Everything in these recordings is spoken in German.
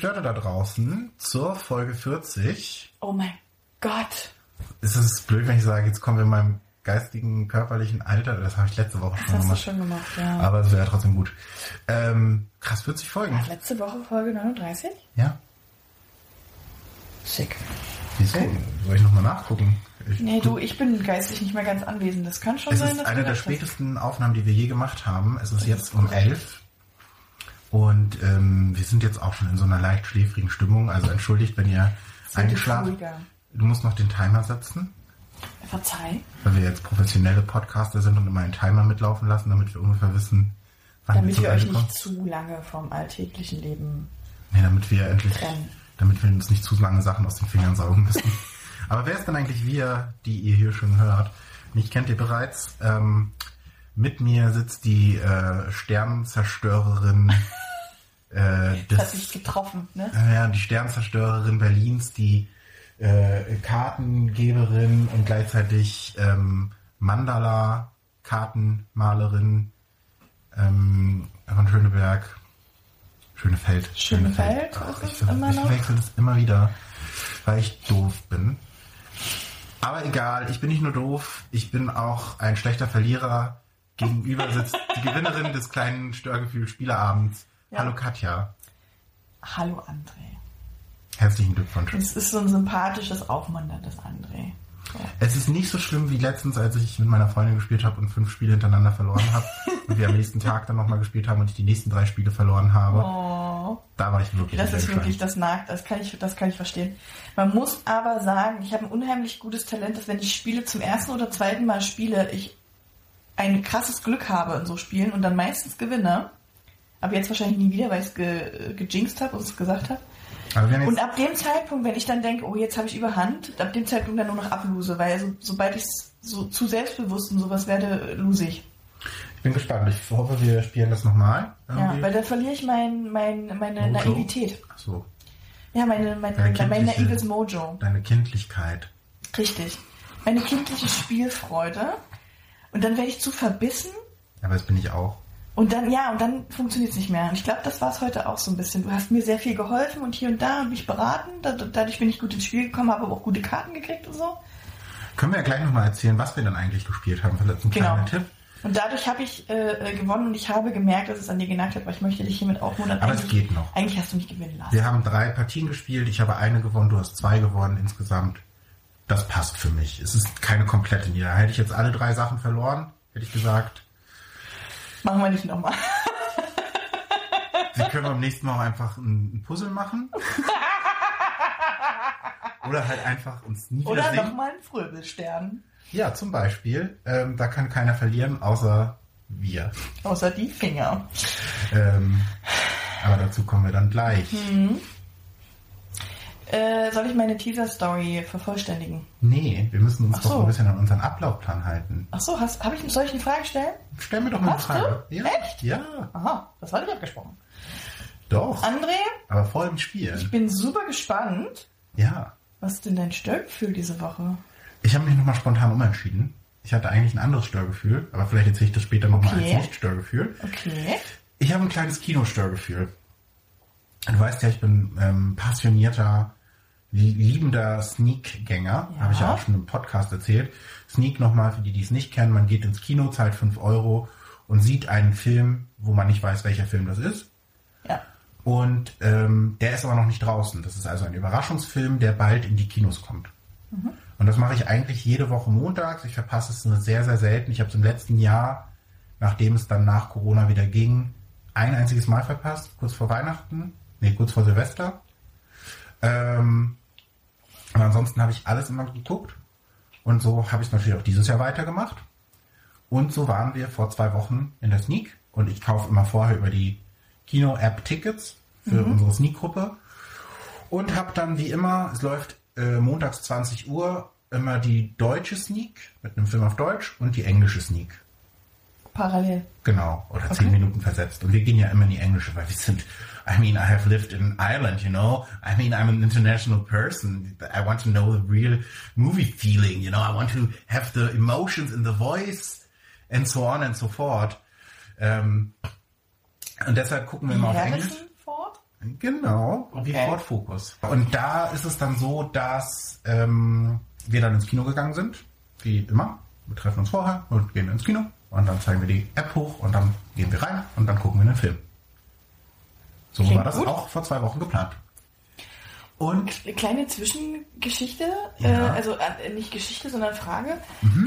Gestörte da draußen zur Folge 40. Oh mein Gott. Ist es blöd, wenn ich sage, jetzt kommen wir in meinem geistigen, körperlichen Alter? Das habe ich letzte Woche Das schon hast du gemacht. schon gemacht, ja. Aber es wäre trotzdem gut. Ähm, krass, 40 Folgen. Letzte Woche Folge 39? Ja. Schick. Wieso? Soll ich nochmal nachgucken? Ich, Nee, du, ich bin geistig nicht mehr ganz anwesend. Das kann schon Es sein, ist dass eine du der recht hast. spätesten Aufnahmen, die wir je gemacht haben. Es ist jetzt um elf. Und ähm, wir sind jetzt auch schon in so einer leicht schläfrigen Stimmung. Also entschuldigt, wenn ihr eingeschlafen. Du musst noch den Timer setzen, Verzeih. weil wir jetzt professionelle Podcaster sind und immer einen Timer mitlaufen lassen, damit wir ungefähr wissen, wann Damit zur wir euch kommen. nicht zu lange vom alltäglichen Leben Nee, damit wir endlich, trennen. damit wir uns nicht zu lange Sachen aus den Fingern saugen müssen. Aber wer ist denn eigentlich wir, die ihr hier schon hört? Mich kennt ihr bereits. Ähm, mit mir sitzt die äh, Sternenzerstörerin äh, Das hat sich des, getroffen, ne? äh, ja, die Sternenzerstörerin Berlins, die äh, Kartengeberin und gleichzeitig ähm, Mandala-Kartenmalerin ähm, von Schöneberg. Schönefeld. Schönefeld Ach, ist ich, immer ich verwechsel das immer wieder, weil ich doof bin. Aber egal, ich bin nicht nur doof, ich bin auch ein schlechter Verlierer. Gegenüber sitzt die Gewinnerin des kleinen Störgefühl-Spieleabends. Ja. Hallo Katja. Hallo André. Herzlichen Glückwunsch. Es ist so ein sympathisches, aufmunterndes André. So. Es ist nicht so schlimm wie letztens, als ich mit meiner Freundin gespielt habe und fünf Spiele hintereinander verloren habe. und wir am nächsten Tag dann nochmal gespielt haben und ich die nächsten drei Spiele verloren habe. Oh. Da war ich wirklich Das ist wirklich, das nagt, das kann ich, das kann ich verstehen. Man muss aber sagen, ich habe ein unheimlich gutes Talent, dass wenn ich Spiele zum ersten oder zweiten Mal spiele, ich ein krasses Glück habe in so Spielen und dann meistens gewinne. Aber jetzt wahrscheinlich nie wieder, weil ich es ge, gejinxt habe und es gesagt habe. Und ab dem Zeitpunkt, wenn ich dann denke, oh, jetzt habe ich überhand, ab dem Zeitpunkt dann nur noch ablose, weil so, sobald ich so zu selbstbewusst und sowas werde, lose ich. ich bin gespannt. Ich hoffe, wir spielen das nochmal. Ja, weil dann verliere ich mein, mein, meine Mojo? Naivität. Ach so, Ja, meine, mein, Deine mein, naives Mojo. deine Kindlichkeit. Richtig. Meine kindliche Spielfreude. Und dann werde ich zu verbissen. Aber das bin ich auch. Und dann, ja, und dann funktioniert es nicht mehr. Und ich glaube, das war es heute auch so ein bisschen. Du hast mir sehr viel geholfen und hier und da und mich beraten. Da- Dadurch bin ich gut ins Spiel gekommen, habe aber auch gute Karten gekriegt und so. Können wir ja gleich nochmal erzählen, was wir dann eigentlich gespielt haben. Vielleicht ein Genau. kleiner Tipp. Und dadurch habe ich äh, äh, gewonnen und ich habe gemerkt, dass es an dir genagt hat, weil ich möchte dich hiermit aufmuntern. Aber es geht noch. Eigentlich hast du mich gewinnen lassen. Wir haben drei Partien gespielt. Ich habe eine gewonnen, du hast zwei gewonnen insgesamt. Das passt für mich. Es ist keine komplette Niederlage. Hätte ich jetzt alle drei Sachen verloren, hätte ich gesagt, Machen wir nicht nochmal. Sie können beim nächsten Mal auch einfach ein Puzzle machen. Oder halt einfach uns nie Oder nochmal einen Fröbelstern. Ja, zum Beispiel. Ähm, da kann keiner verlieren, außer wir. Außer die Finger. Ähm, aber dazu kommen wir dann gleich. Hm. Äh, soll ich meine Teaser-Story vervollständigen? Nee, wir müssen uns Ach doch so. ein bisschen an unseren Ablaufplan halten. Ach so, hast, hab ich, soll ich eine Frage stellen? Stell mir doch mal eine Frage. du? Ja, Echt? Ja, Aha, das war nicht abgesprochen. doch. André, Aber vor dem ich Spiel. bin super gespannt. Ja. Was ist denn dein Störgefühl diese Woche? Ich habe mich nochmal spontan umentschieden. Ich hatte eigentlich ein anderes Störgefühl, aber vielleicht erzähle ich das später nochmal Okay. als Nicht-Störgefühl. Okay. Ich habe ein kleines Kinostörgefühl. Du weißt ja, ich bin ähm, passionierter, liebender Sneak-Gänger. Ja. Habe ich ja auch schon im Podcast erzählt. Sneak nochmal, für die, die es nicht kennen, man geht ins Kino, zahlt 5 Euro und sieht einen Film, wo man nicht weiß, welcher Film das ist. Ja. Und ähm, der ist aber noch nicht draußen. Das ist also ein Überraschungsfilm, der bald in die Kinos kommt. Und das mache ich eigentlich jede Woche montags. Ich verpasse es nur sehr, sehr selten. Ich habe es im letzten Jahr, nachdem es dann nach Corona wieder ging, ein einziges Mal verpasst, kurz vor Weihnachten, nee, kurz vor Silvester. Ähm, aber ansonsten habe ich alles immer geguckt. Und so habe ich es natürlich auch dieses Jahr weitergemacht. Und so waren wir vor zwei Wochen in der Sneak. Und ich kaufe immer vorher über die Kino-App Tickets für unsere Sneak-Gruppe. Und habe dann wie immer, es läuft äh, montags 20 Uhr, immer die deutsche Sneak mit einem Film auf Deutsch und die englische Sneak. Parallel. Genau, oder zehn Minuten versetzt. Und wir gehen ja immer in die englische, weil wir sind, I mean, I have lived in Ireland, you know. I mean, I'm an international person. I want to know the real movie feeling, you know. I want to have the emotions in the voice and so on and so forth. Ähm, und deshalb gucken wir immer auf Englisch. Ford? Genau, wie Okay. Ford Focus. Und da ist es dann so, dass ähm, wir dann ins Kino gegangen sind, wie immer. Wir treffen uns vorher und gehen ins Kino und dann zeigen wir die App hoch und dann gehen wir rein und dann gucken wir den Film. So Klingt war das gut. auch vor zwei Wochen geplant. Und Eine kleine Zwischengeschichte, Ja. äh, also äh, nicht Geschichte, sondern Frage.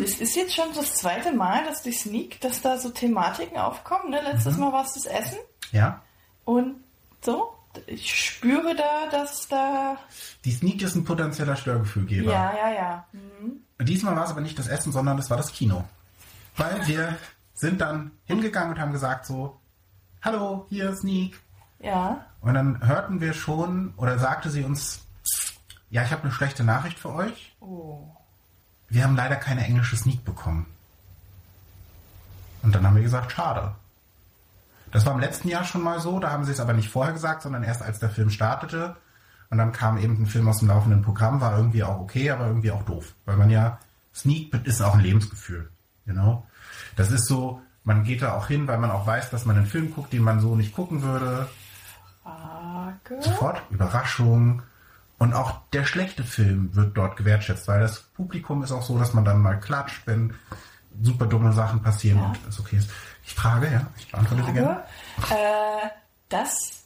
Das ist jetzt schon das zweite Mal, dass die Sneak, dass da so Thematiken aufkommen. Ne? Letztes Mal war es das Essen ja, und so. Ich spüre da, dass da. die Sneak ist ein potenzieller Störgefühlgeber. Ja, ja, ja. Mhm. Diesmal war es aber nicht das Essen, sondern es war das Kino. Weil wir sind dann hingegangen und haben gesagt so, hallo, hier Sneak. Ja. Und dann hörten wir schon, oder sagte sie uns, ja, ich habe eine schlechte Nachricht für euch. Oh. Wir haben leider keine englische Sneak bekommen. Und dann haben wir gesagt, schade. Das war im letzten Jahr schon mal so, da haben sie es aber nicht vorher gesagt, sondern erst als der Film startete. Und dann kam eben ein Film aus dem laufenden Programm, war irgendwie auch okay, aber irgendwie auch doof. Weil man ja, Sneak ist auch ein Lebensgefühl. Genau. Das ist so, man geht da auch hin, weil man auch weiß, dass man einen Film guckt, den man so nicht gucken würde. Frage. Sofort Überraschung. Und auch der schlechte Film wird dort gewertschätzt, weil das Publikum ist auch so, dass man dann mal klatscht, wenn super dumme Sachen passieren Ja. und es okay ist. Ich frage, ja, ich beantworte sie gerne. Frage. Äh, das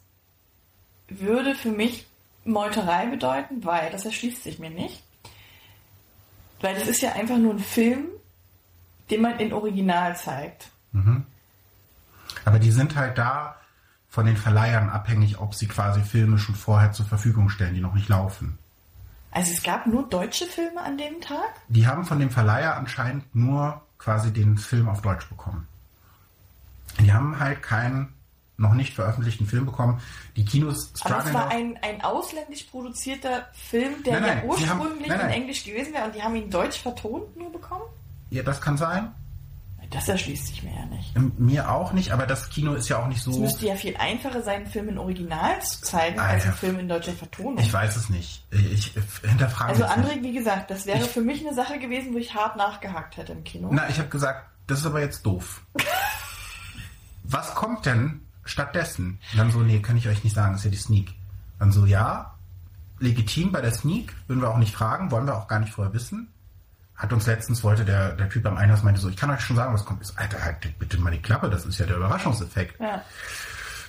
würde für mich Meuterei bedeuten, weil das erschließt sich mir nicht. Weil das ist ja einfach nur ein Film, den man in Original zeigt. Aber die sind halt da von den Verleihern abhängig, ob sie quasi Filme schon vorher zur Verfügung stellen, die noch nicht laufen. Also es gab nur deutsche Filme an dem Tag? Die haben von dem Verleiher anscheinend nur quasi den Film auf Deutsch bekommen. Die haben halt keinen noch nicht veröffentlichten Film bekommen. Die Kinos Aber es strugglen war ein, ein ausländisch produzierter Film, der Nein, ja nein, sie ursprünglich haben- nein. in Englisch gewesen wäre und die haben ihn deutsch vertont nur bekommen? Ja, das kann sein. Das erschließt sich mir ja nicht. Ähm, Mir auch nicht, aber das Kino ist ja auch nicht Es so. müsste ja viel einfacher sein, einen Film in Original zu zeigen, als Alter. einen Film in deutscher Vertonung. Ich weiß es nicht. Ich, hinterfrage Also es André, wie gesagt, das wäre Ich- für mich eine Sache gewesen, wo ich hart nachgehakt hätte im Kino. Na, ich habe gesagt, das ist aber jetzt doof. Was kommt denn stattdessen? Und dann so, nee, kann ich euch nicht sagen, das ist ja die Sneak. Dann so, ja, legitim bei der Sneak, würden wir auch nicht fragen, wollen wir auch gar nicht vorher wissen. Hat uns letztens, wollte der, der Typ am Einlass meinte so, ich kann euch schon sagen, was kommt. So, Alter, halt bitte mal die Klappe, das ist ja der Überraschungseffekt. Ja.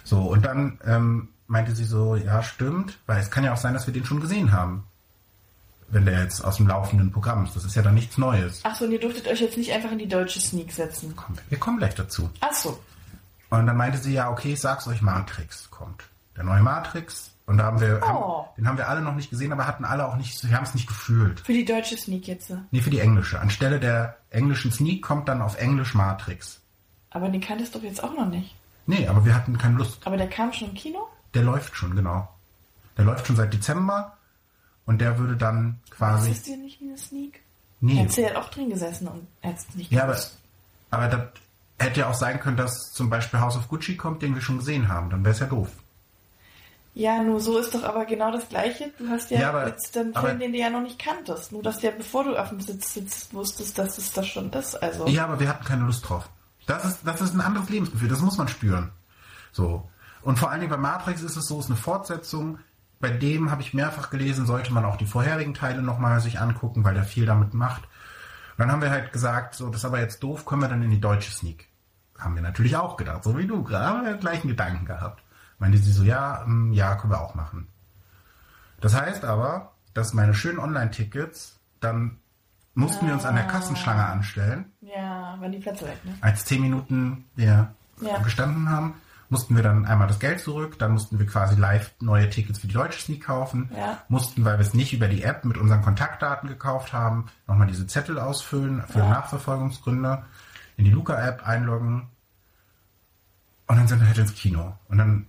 So, und dann ähm, meinte sie so, ja, stimmt, weil es kann ja auch sein, dass wir den schon gesehen haben. Wenn der jetzt aus dem laufenden Programm ist. Das ist ja dann nichts Neues. Ach so, und ihr durftet euch jetzt nicht einfach in die deutsche Sneak setzen. Komm, wir kommen gleich dazu. Ach so. Und dann meinte sie, ja, okay, ich sag's euch, Matrix kommt. Der neue Matrix. Und da haben wir, Oh. haben, den haben wir alle noch nicht gesehen, aber hatten alle auch nicht, wir haben es nicht gefühlt. Für die deutsche Sneak jetzt. Nee, für die englische. Anstelle der englischen Sneak kommt dann auf Englisch Matrix. Aber den kanntest du doch jetzt auch noch nicht. Nee, aber wir hatten keine Lust. Aber der kam schon im Kino? Der läuft schon, genau. Der läuft schon seit Dezember. Und der würde dann Das quasi. ist dir nicht wie eine Sneak? Nee. Hättest du ja auch drin gesessen und hättest nicht Ja, aber, aber das hätte ja auch sein können, dass zum Beispiel House of Gucci kommt, den wir schon gesehen haben. Dann wäre es ja doof. Ja, nur so ist doch aber genau das Gleiche. Du hast ja, Ja, aber- jetzt einen aber- Film, den du ja noch nicht kanntest. Nur, dass du ja, bevor du auf dem Sitz sitzt, wusstest, dass es das schon ist. Also, Ja, aber wir hatten keine Lust drauf. Das ist, das ist ein anderes Lebensgefühl, das muss man spüren. So. Und vor allen Dingen bei Matrix ist es so, es ist eine Fortsetzung. Bei dem habe ich mehrfach gelesen, sollte man auch die vorherigen Teile nochmal sich angucken, weil der viel damit macht. Und dann haben wir halt gesagt, so, das ist aber jetzt doof, können wir dann in die deutsche Sneak. Haben wir natürlich auch gedacht, so wie du, gerade haben wir den gleichen Gedanken gehabt. Meinte sie so, ja, ähm, ja, können wir auch machen. Das heißt aber, dass meine schönen Online-Tickets, dann mussten wir uns an der Kassenschlange anstellen ja, waren die Plätze weg, ne? als zehn Minuten wir Ja. gestanden haben, mussten wir dann einmal das Geld zurück, dann mussten wir quasi live neue Tickets für die deutsche Sneak kaufen, Ja. mussten, weil wir es nicht über die App mit unseren Kontaktdaten gekauft haben, nochmal diese Zettel ausfüllen für Ja. Nachverfolgungsgründe, in die Luca-App einloggen und dann sind wir halt ins Kino. Und dann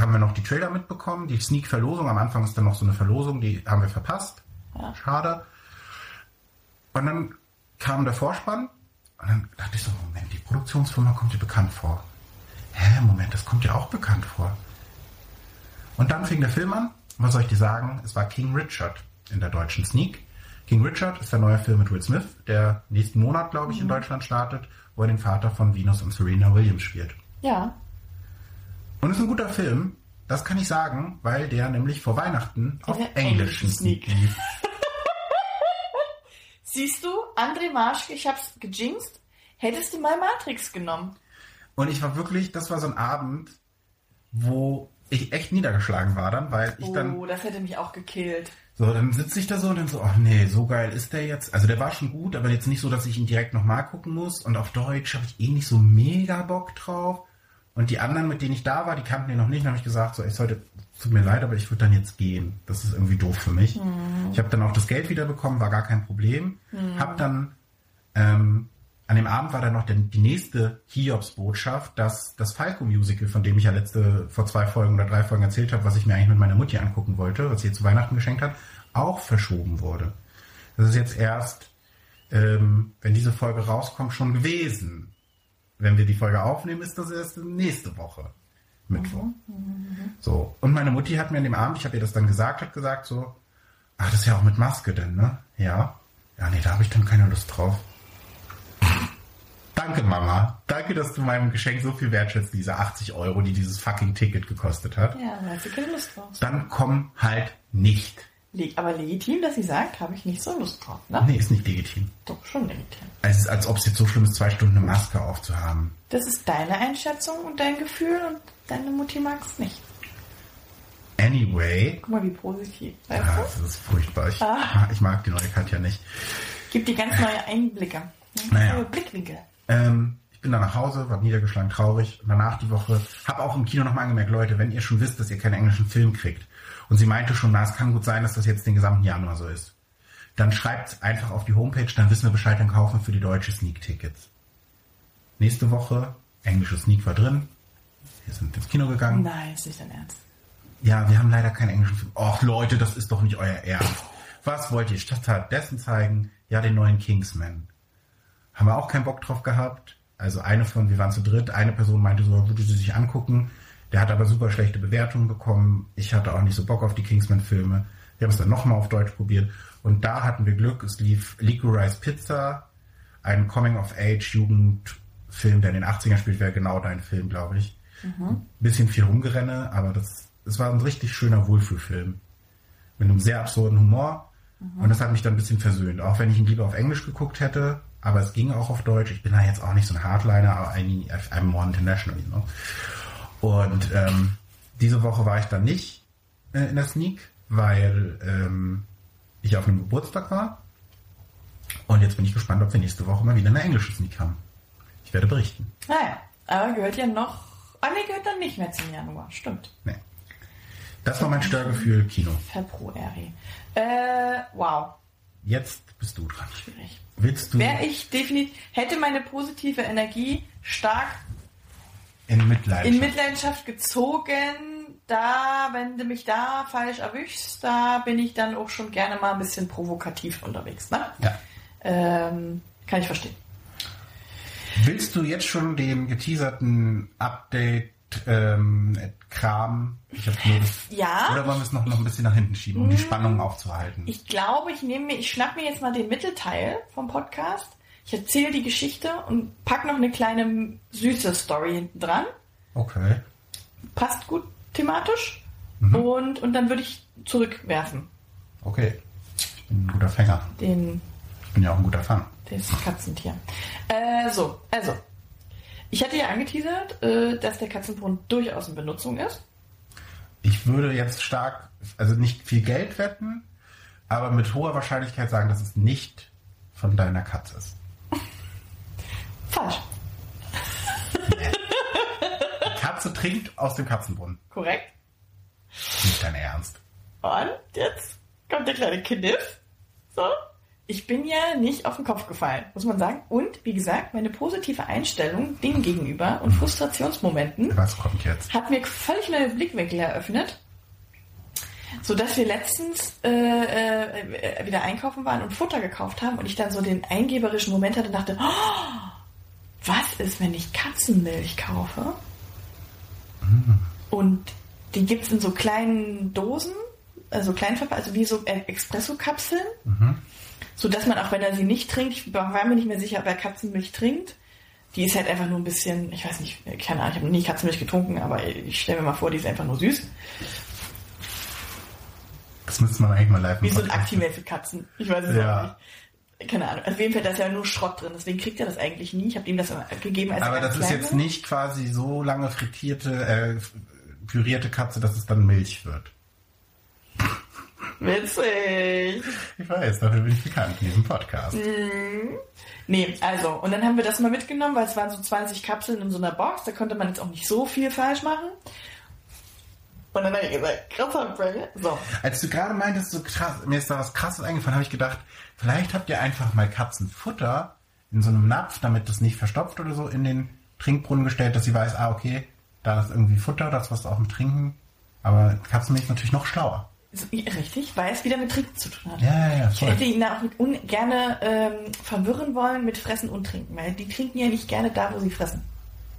haben wir noch die Trailer mitbekommen, die Sneak-Verlosung, am Anfang ist dann noch so eine Verlosung, die haben wir verpasst. Ja. Schade. Und dann kam der Vorspann und dann dachte ich so, Moment, die Produktionsfirma kommt dir bekannt vor. Hä, Moment, das kommt dir auch bekannt vor. Und dann fing der Film an. Was soll ich dir sagen? Es war King Richard in der deutschen Sneak. King Richard ist der neue Film mit Will Smith, der nächsten Monat, glaube ich, in Deutschland startet, wo er den Vater von Venus und Serena Williams spielt. Ja. Und es ist ein guter Film, das kann ich sagen, weil der nämlich vor Weihnachten auf englischen englischen Sneak lief. Siehst du, André Marschke, ich hab's gejinxt, hättest du mal Matrix genommen. Und ich war wirklich, das war so ein Abend, wo ich echt niedergeschlagen war dann, weil ich dann, Oh, das hätte mich auch gekillt. so, dann sitze ich da so und dann so, ach nee, so geil ist der jetzt. Also der war schon gut, aber jetzt nicht so, dass ich ihn direkt nochmal gucken muss. Und auf Deutsch habe ich eh nicht so mega Bock drauf. Und die anderen, mit denen ich da war, die kannten den noch nicht. Dann habe ich gesagt, so, ich sollte, tut mir leid, aber ich würde dann jetzt gehen. Das ist irgendwie doof für mich. Ich habe dann auch das Geld wiederbekommen, war gar kein Problem. Hab dann, ähm, an dem Abend war dann noch der, die nächste Hiobs-Botschaft, dass das Falco-Musical, von dem ich ja letzte, vor zwei Folgen oder drei Folgen erzählt habe, was ich mir eigentlich mit meiner Mutti angucken wollte, was sie zu Weihnachten geschenkt hat, auch verschoben wurde. Das ist jetzt erst, ähm, wenn diese Folge rauskommt, schon gewesen. Wenn wir die Folge aufnehmen, ist das erst nächste Woche. Mittwoch. So. Und meine Mutti hat mir an dem Abend, ich habe ihr das dann gesagt, hat gesagt so, ach, das ist ja auch mit Maske denn, ne? Ja. Ja, nee, da habe ich dann keine Lust drauf. Danke, Mama. Danke, dass du meinem Geschenk so viel wertschätzt, diese 80 Euro, die dieses fucking Ticket gekostet hat. Ja, da hat sie keine Lust drauf. Dann komm halt nicht. Aber legitim, dass sie sagt, habe ich nicht so Lust drauf, ne? Nee, ist nicht legitim. Doch, schon legitim. Es ist, als ob es jetzt so schlimm ist, zwei Stunden eine Maske aufzuhaben. Das ist deine Einschätzung und dein Gefühl und deine Mutti mag es nicht. Anyway. Guck mal, wie positiv. Weißt Ah, du? das ist furchtbar. Ich, Ah. ich mag die neue Katja nicht. Gibt dir ganz neue Einblicke. Naja. Neue Blickwinkel. Ähm, ich bin dann nach Hause, war niedergeschlagen, traurig. Danach die Woche, habe auch im Kino nochmal angemerkt, Leute, wenn ihr schon wisst, dass ihr keinen englischen Film kriegt. Und sie meinte schon, na, es kann gut sein, dass das jetzt den gesamten Januar so ist. Dann schreibt einfach auf die Homepage, dann wissen wir Bescheid, dann kaufen wir für die deutsche Sneak-Tickets. Nächste Woche, englische Sneak war drin. Wir sind ins Kino gegangen. Nein, ist nicht dein Ernst. Ja, wir haben leider keinen englischen Film. Och, Leute, das ist doch nicht euer Ernst. Was wollt ihr stattdessen zeigen? Ja, den neuen Kingsman. Haben wir auch keinen Bock drauf gehabt. Also eine von, wir waren zu dritt, eine Person meinte so, würde sie sich angucken. Der hat aber super schlechte Bewertungen bekommen. Ich hatte auch nicht so Bock auf die Kingsman-Filme. Wir haben es dann nochmal auf Deutsch probiert. Und da hatten wir Glück. Es lief Licorice Pizza, ein Coming-of-Age-Jugendfilm, der in den 80ern spielt, wäre genau dein Film, glaube ich. Bisschen viel rumgerenne, aber das, das war ein richtig schöner Wohlfühlfilm. Mit einem sehr absurden Humor. Und das hat mich dann ein bisschen versöhnt. Auch wenn ich ihn lieber auf Englisch geguckt hätte, aber es ging auch auf Deutsch. Ich bin da jetzt auch nicht so ein Hardliner, aber I mean, I'm more international, you know. Und ähm, diese Woche war ich dann nicht äh, in der Sneak, weil ähm, ich auf einem Geburtstag war. Und jetzt bin ich gespannt, ob wir nächste Woche mal wieder eine englische Sneak haben. Ich werde berichten. Naja, aber gehört ja noch. Ah, nee, gehört dann nicht mehr zum Januar. Stimmt. Nee. Das war mein Störgefühl Kino. Februari. Äh, wow. Jetzt bist du dran. Schwierig. Willst du Wäre ich definitiv, hätte meine positive Energie stark in Mitleid? in Mitleidenschaft gezogen, da, wenn du mich da falsch erwischst, da bin ich dann auch schon gerne mal ein bisschen provokativ unterwegs, ne? ja. Ähm, kann ich verstehen. Willst du jetzt schon den geteaserten Update ähm, Kram? Ich habe nur das, Ja. Oder wollen wir es noch, noch ein bisschen nach hinten schieben, um die Spannung aufzuhalten? Ich glaube, ich nehme mir, ich schnapp mir jetzt mal den Mittelteil vom Podcast. Ich erzähle die Geschichte und pack noch eine kleine süße Story hinten dran. okay. Passt gut thematisch. Mhm. Und, und dann würde ich zurückwerfen. Okay. Ich bin ein guter Fänger. Den, Ich bin ja auch ein guter Fang. das Katzentier. Äh, so, also. Ich hatte ja angeteasert, äh, dass der Katzenbrunnen durchaus in Benutzung ist. Ich würde jetzt stark, also nicht viel Geld wetten, aber mit hoher Wahrscheinlichkeit sagen, dass es nicht von deiner Katze ist. Falsch. Die Katze trinkt aus dem Katzenbrunnen. Korrekt. Nicht dein Ernst. Und jetzt kommt der kleine Kniff. So. Ich bin ja nicht auf den Kopf gefallen, muss man sagen. Und wie gesagt, meine positive Einstellung Dingen gegenüber und Frustrationsmomenten Was kommt jetzt? hat mir völlig neue Blickwinkel eröffnet. So dass wir letztens äh, äh, wieder einkaufen waren und Futter gekauft haben und ich dann so den eingeberischen Moment hatte und dachte, oh, was ist, wenn ich Katzenmilch kaufe? Und die gibt's in so kleinen Dosen, also klein also wie so Espresso-Kapseln, so dass man auch, wenn er sie nicht trinkt, ich war mir nicht mehr sicher, ob er Katzenmilch trinkt, Die ist halt einfach nur ein bisschen, ich weiß nicht, keine Ahnung, ich habe nie Katzenmilch getrunken, aber ich stelle mir mal vor, die ist einfach nur süß. Das müsste man eigentlich mal live Wie so ein. Actimel für Katzen. Ich weiß es Ja. auch nicht. Keine Ahnung. Auf jeden Fall, da ist ja nur Schrott drin, deswegen kriegt er das eigentlich nie. Ich habe ihm das gegeben als er Aber das ist jetzt war. nicht quasi so lange frittierte, äh, pürierte Katze, dass es dann Milch wird. Witzig. Ich weiß, dafür bin ich bekannt in diesem Podcast. Mhm. Nee, also, und dann haben wir das mal mitgenommen, weil es waren so 20 Kapseln in so einer Box, da konnte man jetzt auch nicht so viel falsch machen. Und dann habe ich gesagt, krasser Burger. So. Als du gerade meintest, so krass, mir ist da was krasses eingefallen, habe ich gedacht, vielleicht habt ihr einfach mal Katzenfutter in so einem Napf, damit das nicht verstopft oder so, in den Trinkbrunnen gestellt, dass sie weiß, ah, okay, da ist irgendwie Futter, das was auch mit Trinken. Aber Katzenmilch ist natürlich noch schlauer. So, richtig, weil es wieder mit Trinken zu tun hat. Ja, ja, ja, Ich hätte ihn da auch gerne ähm, verwirren wollen mit Fressen und Trinken, weil die trinken ja nicht gerne da, wo sie fressen.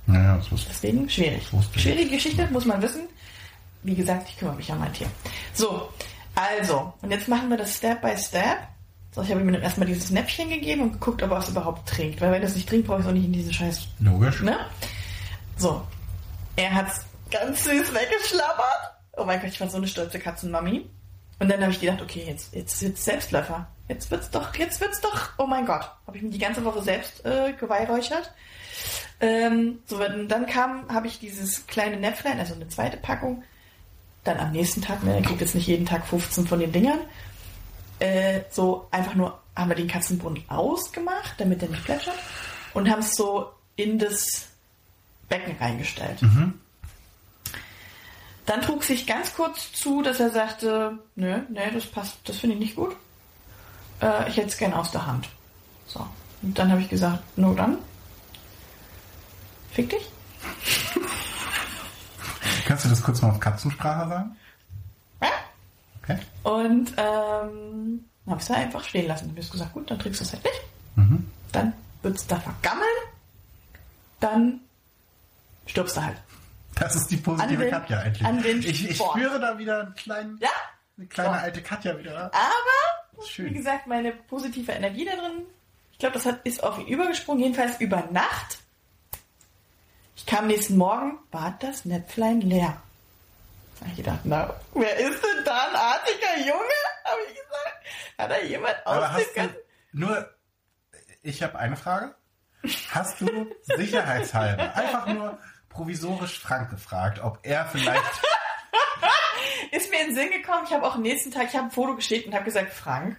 Ja, das wusste ich. Deswegen schwierig. Wusste ich. Schwierige Geschichte, muss man wissen. Wie gesagt, ich kümmere mich um mein Tier. So, also, und jetzt machen wir das Step by Step. So, ich habe ihm dann erstmal dieses Näpfchen gegeben und geguckt, ob er es überhaupt trinkt. Weil wenn er es nicht trinkt, brauche ich es auch nicht in diesen Scheiß. Logisch. Ne? So, er hat es ganz süß weggeschlabbert. Oh mein Gott, ich war so eine stolze Katzenmami. Und dann habe ich gedacht, okay, jetzt, jetzt wird's Selbstläufer. Jetzt wird's doch, jetzt wird's doch, oh mein Gott. Habe ich mich die ganze Woche selbst äh, geweihräuchert. Ähm, so, dann kam, habe ich dieses kleine Näpflein, also eine zweite Packung, dann am nächsten Tag, ne, er kriegt jetzt nicht jeden Tag 15 von den Dingern, äh, so einfach nur, haben wir den Katzenbrunnen ausgemacht, damit er nicht plätschert, und haben es so in das Becken reingestellt. Dann trug sich ganz kurz zu, dass er sagte, nö, nee, das passt, das finde ich nicht gut. Äh, ich hätte es gerne aus der Hand. So. Und dann habe ich gesagt, no dann. Fick dich. Kannst du das kurz mal auf Katzensprache sagen? Ja? Okay. Und ähm, habe es da einfach stehen lassen. Du hast gesagt, gut, dann trinkst du es halt nicht. Mhm. Dann wird es da vergammeln. Dann stirbst du halt. Das ist die positive den- Katja endlich. an den ich ich Sport. spüre da wieder einen kleinen, Ja, eine kleine So. alte Katja wieder. aber Schön. wie gesagt, meine positive Energie da drin, ich glaube, das hat, ist auf ihn übergesprungen, jedenfalls über Nacht. Ich kam nächsten Morgen, war das Näpflein leer. Da ich gedacht, na, wer ist denn da ein artiger Junge? Habe ich gesagt. Hat da jemand Aber aus dem nur, ich habe eine Frage. Hast du sicherheitshalber einfach nur provisorisch Frank gefragt, ob er vielleicht, Ist mir in den Sinn gekommen, ich habe auch am nächsten Tag, ich habe ein Foto geschickt und habe gesagt, Frank,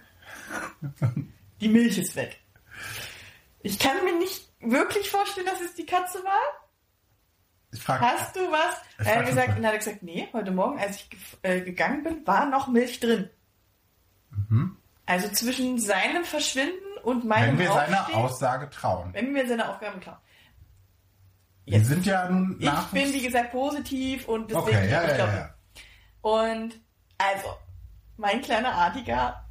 die Milch ist weg. Ich kann mir nicht wirklich vorstellen, dass es die Katze war. Ich frage, Hast du was? Ich Er frag hat gesagt, und dann hat er gesagt, nee, heute Morgen, als ich äh, gegangen bin, war noch Milch drin. Also zwischen seinem Verschwinden und meinem wenn wir seiner Aussage trauen. wenn wir seine Aufgaben klauen. Wir sind ja nun Ich nach bin, wie gesagt, positiv und deswegen, Okay, ja, ich ja, ja. Und also, mein kleiner artiger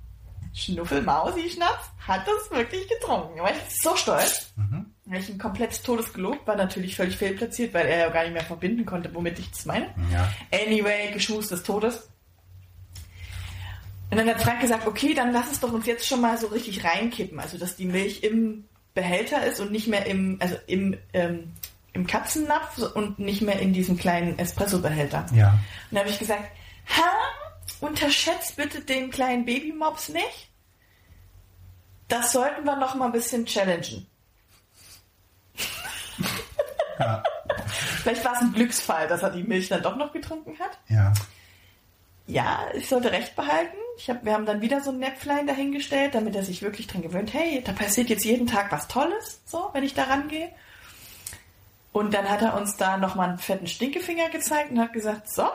Schnuffel-Mausi-Schnaps hat das wirklich getrunken. Da war ich so stolz. Mhm. Ich ihn komplett todes gelobt, war natürlich völlig fehlplatziert, weil er ja gar nicht mehr verbinden konnte, womit ich das meine. Ja. Anyway, geschmust des Todes. Und dann hat Frank gesagt, okay, dann lass es doch uns jetzt schon mal so richtig reinkippen. Also, dass die Milch im Behälter ist und nicht mehr im, also im, ähm, im Katzennapf und nicht mehr in diesem kleinen Espresso-Behälter. Ja. Und dann habe ich gesagt, ha, unterschätzt bitte den kleinen Babymops nicht. Das sollten wir noch mal ein bisschen challengen. Ja. Vielleicht war es ein Glücksfall, dass er die Milch dann doch noch getrunken hat. ja. Ja, ich sollte recht behalten. Ich hab, wir haben dann wieder so ein Näpflein dahingestellt, damit er sich wirklich dran gewöhnt, hey, da passiert jetzt jeden Tag was Tolles, so, wenn ich da rangehe. Und dann hat er uns da nochmal einen fetten Stinkefinger gezeigt und hat gesagt, so,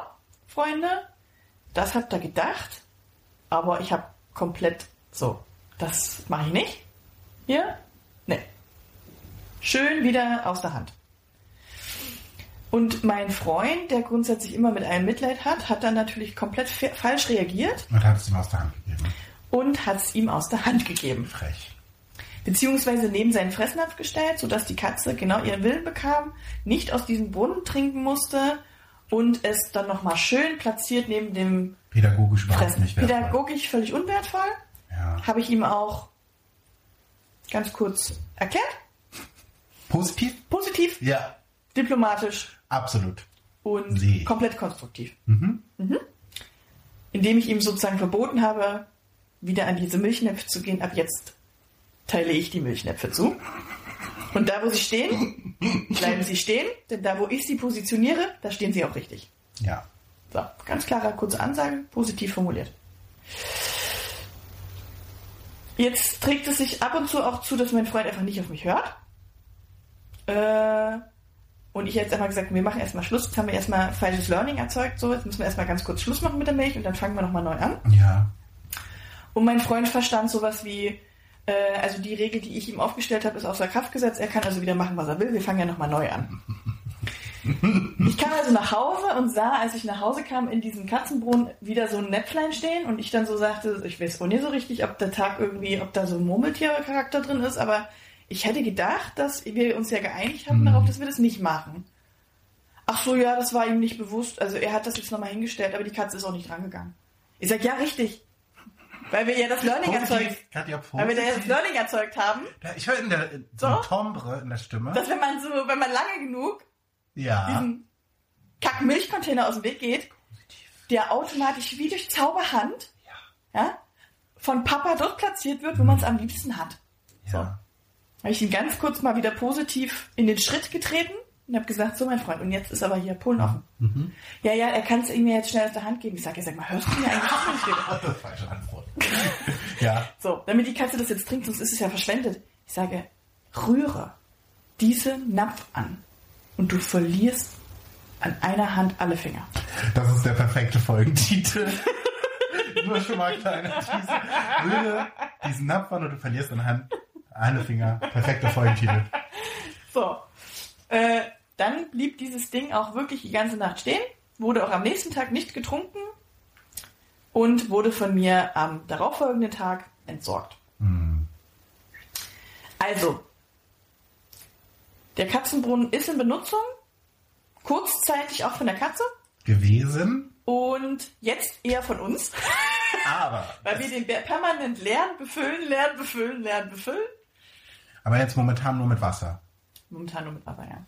Freunde, das habt ihr gedacht, aber ich habe komplett so, das mache ich nicht. Hier? Schön wieder aus der Hand. Und mein Freund, der grundsätzlich immer mit einem Mitleid hat, hat dann natürlich komplett fa- falsch reagiert Und hat es ihm aus der Hand gegeben. und hat es ihm aus der Hand gegeben. Frech. Beziehungsweise neben seinen Fressnapf gestellt, sodass die Katze genau ihren Willen bekam, nicht aus diesem Brunnen trinken musste und es dann nochmal schön platziert neben dem Pädagogisch überhaupt nicht wertvoll. Pädagogisch völlig unwertvoll. Ja. Habe ich ihm auch ganz kurz erklärt. Positiv? Positiv, Ja, diplomatisch absolut. und ich. komplett konstruktiv. Mhm. Indem ich ihm sozusagen verboten habe, wieder an diese Milchnäpfe zu gehen. Ab jetzt teile ich die Milchnäpfe zu. Und da, wo sie stehen, bleiben sie stehen. Denn da, wo ich sie positioniere, da stehen sie auch richtig. Ja. So, ganz klare, kurze Ansage, positiv formuliert. Jetzt trägt es sich ab und zu auch zu, dass mein Freund einfach nicht auf mich hört. Äh, und ich jetzt einmal gesagt, wir machen erstmal Schluss. Jetzt haben wir erstmal falsches Learning erzeugt. So, jetzt müssen wir erstmal ganz kurz Schluss machen mit der Milch und dann fangen wir nochmal neu an. Ja. Und mein Freund verstand sowas wie, äh, also die Regel, die ich ihm aufgestellt habe, ist außer Kraft gesetzt. Er kann also wieder machen, was er will. Wir fangen ja nochmal neu an. Ich kam also nach Hause und sah, als ich nach Hause kam, in diesem Katzenbrunnen wieder so ein Näpflein stehen und ich dann so sagte, ich weiß wohl nicht so richtig, ob der Tag irgendwie, ob da so ein Murmeltiercharakter drin ist, aber ich hätte gedacht, dass wir uns ja geeinigt haben darauf, dass wir das nicht machen. Ach so, ja, das war ihm nicht bewusst. Also er hat das jetzt nochmal hingestellt, aber die Katze ist auch nicht rangegangen. Ich sag, ja, richtig. Weil wir ja das Learning erzeugt, Positiv. Katja, weil wir da ja das positiv. Learning erzeugt haben, Ja, Ich höre in der so So? Timbre in der Stimme. dass wenn man so, wenn man lange genug ja. diesen Kack-Milchcontainer aus dem Weg geht, der automatisch wie durch Zauberhand ja, von Papa dort platziert wird, wo man es am liebsten hat. ja. Habe ich ihn ganz kurz mal wieder positiv in den Schritt getreten und habe gesagt, so mein Freund, und jetzt ist aber hier Polen offen. Mhm. Ja, ja, er kann es ihm jetzt schnell aus der Hand geben. Ich sage, ja, sag mal, hörst du mir eigentlich? Das ist falsche Antwort. ja. So, damit die Katze das jetzt trinkt, sonst ist es ja verschwendet. Ich sage, rühre diesen Napf an und du verlierst an einer Hand alle Finger. Das ist der perfekte Folgentitel. Nur schon mal kleiner Teaser. Rühre diesen Napf an und du verlierst anhand eine Finger. Perfekter Folgentitel. So. Äh, dann blieb dieses Ding auch wirklich die ganze Nacht stehen, wurde auch am nächsten Tag nicht getrunken und wurde von mir am darauffolgenden Tag entsorgt. Also, der Katzenbrunnen ist in Benutzung, kurzzeitig auch von der Katze Gewesen, und jetzt eher von uns, aber. weil wir den permanent leeren, befüllen, leeren, befüllen, leeren, befüllen. Aber jetzt momentan nur mit Wasser. Momentan nur mit Wasser, ja.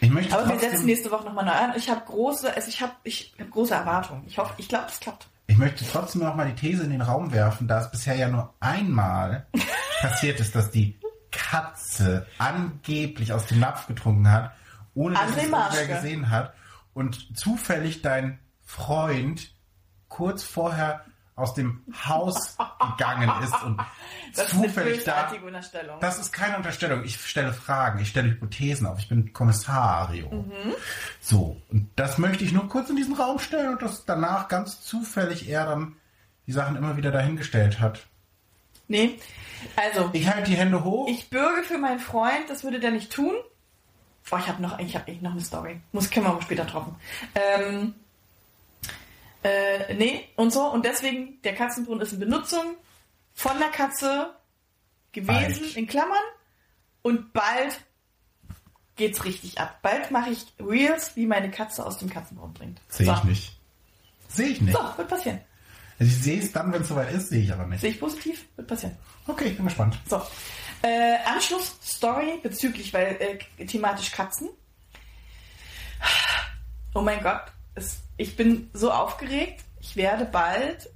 Ich möchte Aber wir setzen nächste Woche nochmal neu an. Ich habe große, also ich habe ich hab große Erwartungen. Ich hoffe, ich glaube, es klappt. ich möchte trotzdem noch mal die These in den Raum werfen, da es bisher ja nur einmal passiert ist, dass die Katze angeblich aus dem Napf getrunken hat, ohne dass André es Marschke. gesehen hat und zufällig dein Freund kurz vorher aus dem Haus gegangen ist und Das ist eine zufällig da. bösartige Unterstellung. Das ist keine Unterstellung. Ich stelle Fragen, ich stelle Hypothesen auf. Ich bin Kommissario. Mhm. So, und das möchte ich nur kurz in diesen Raum stellen und dass danach ganz zufällig er dann die Sachen immer wieder dahingestellt hat. nee, also, Ich halte die Hände hoch. ich bürge für meinen Freund, das würde der nicht tun. Boah, ich habe noch, ich habe echt noch eine Story. Muss, können wir auch später droppen. Ähm, äh, nee, und so. Und deswegen, der Katzenbrunnen ist in Benutzung von der Katze gewesen, Bald. in Klammern. Und bald geht's richtig ab. Bald mache ich Reels, wie meine Katze aus dem Katzenbrunnen trinkt. Sehe so. ich nicht. Sehe ich nicht. So, wird passieren. Also ich sehe es dann, wenn es soweit ist, sehe ich aber nicht. Sehe ich positiv, wird passieren. Okay, ich bin gespannt. So. Äh, Anschlussstory bezüglich, weil äh, thematisch Katzen. Oh mein Gott, es, ich bin so aufgeregt. Ich werde bald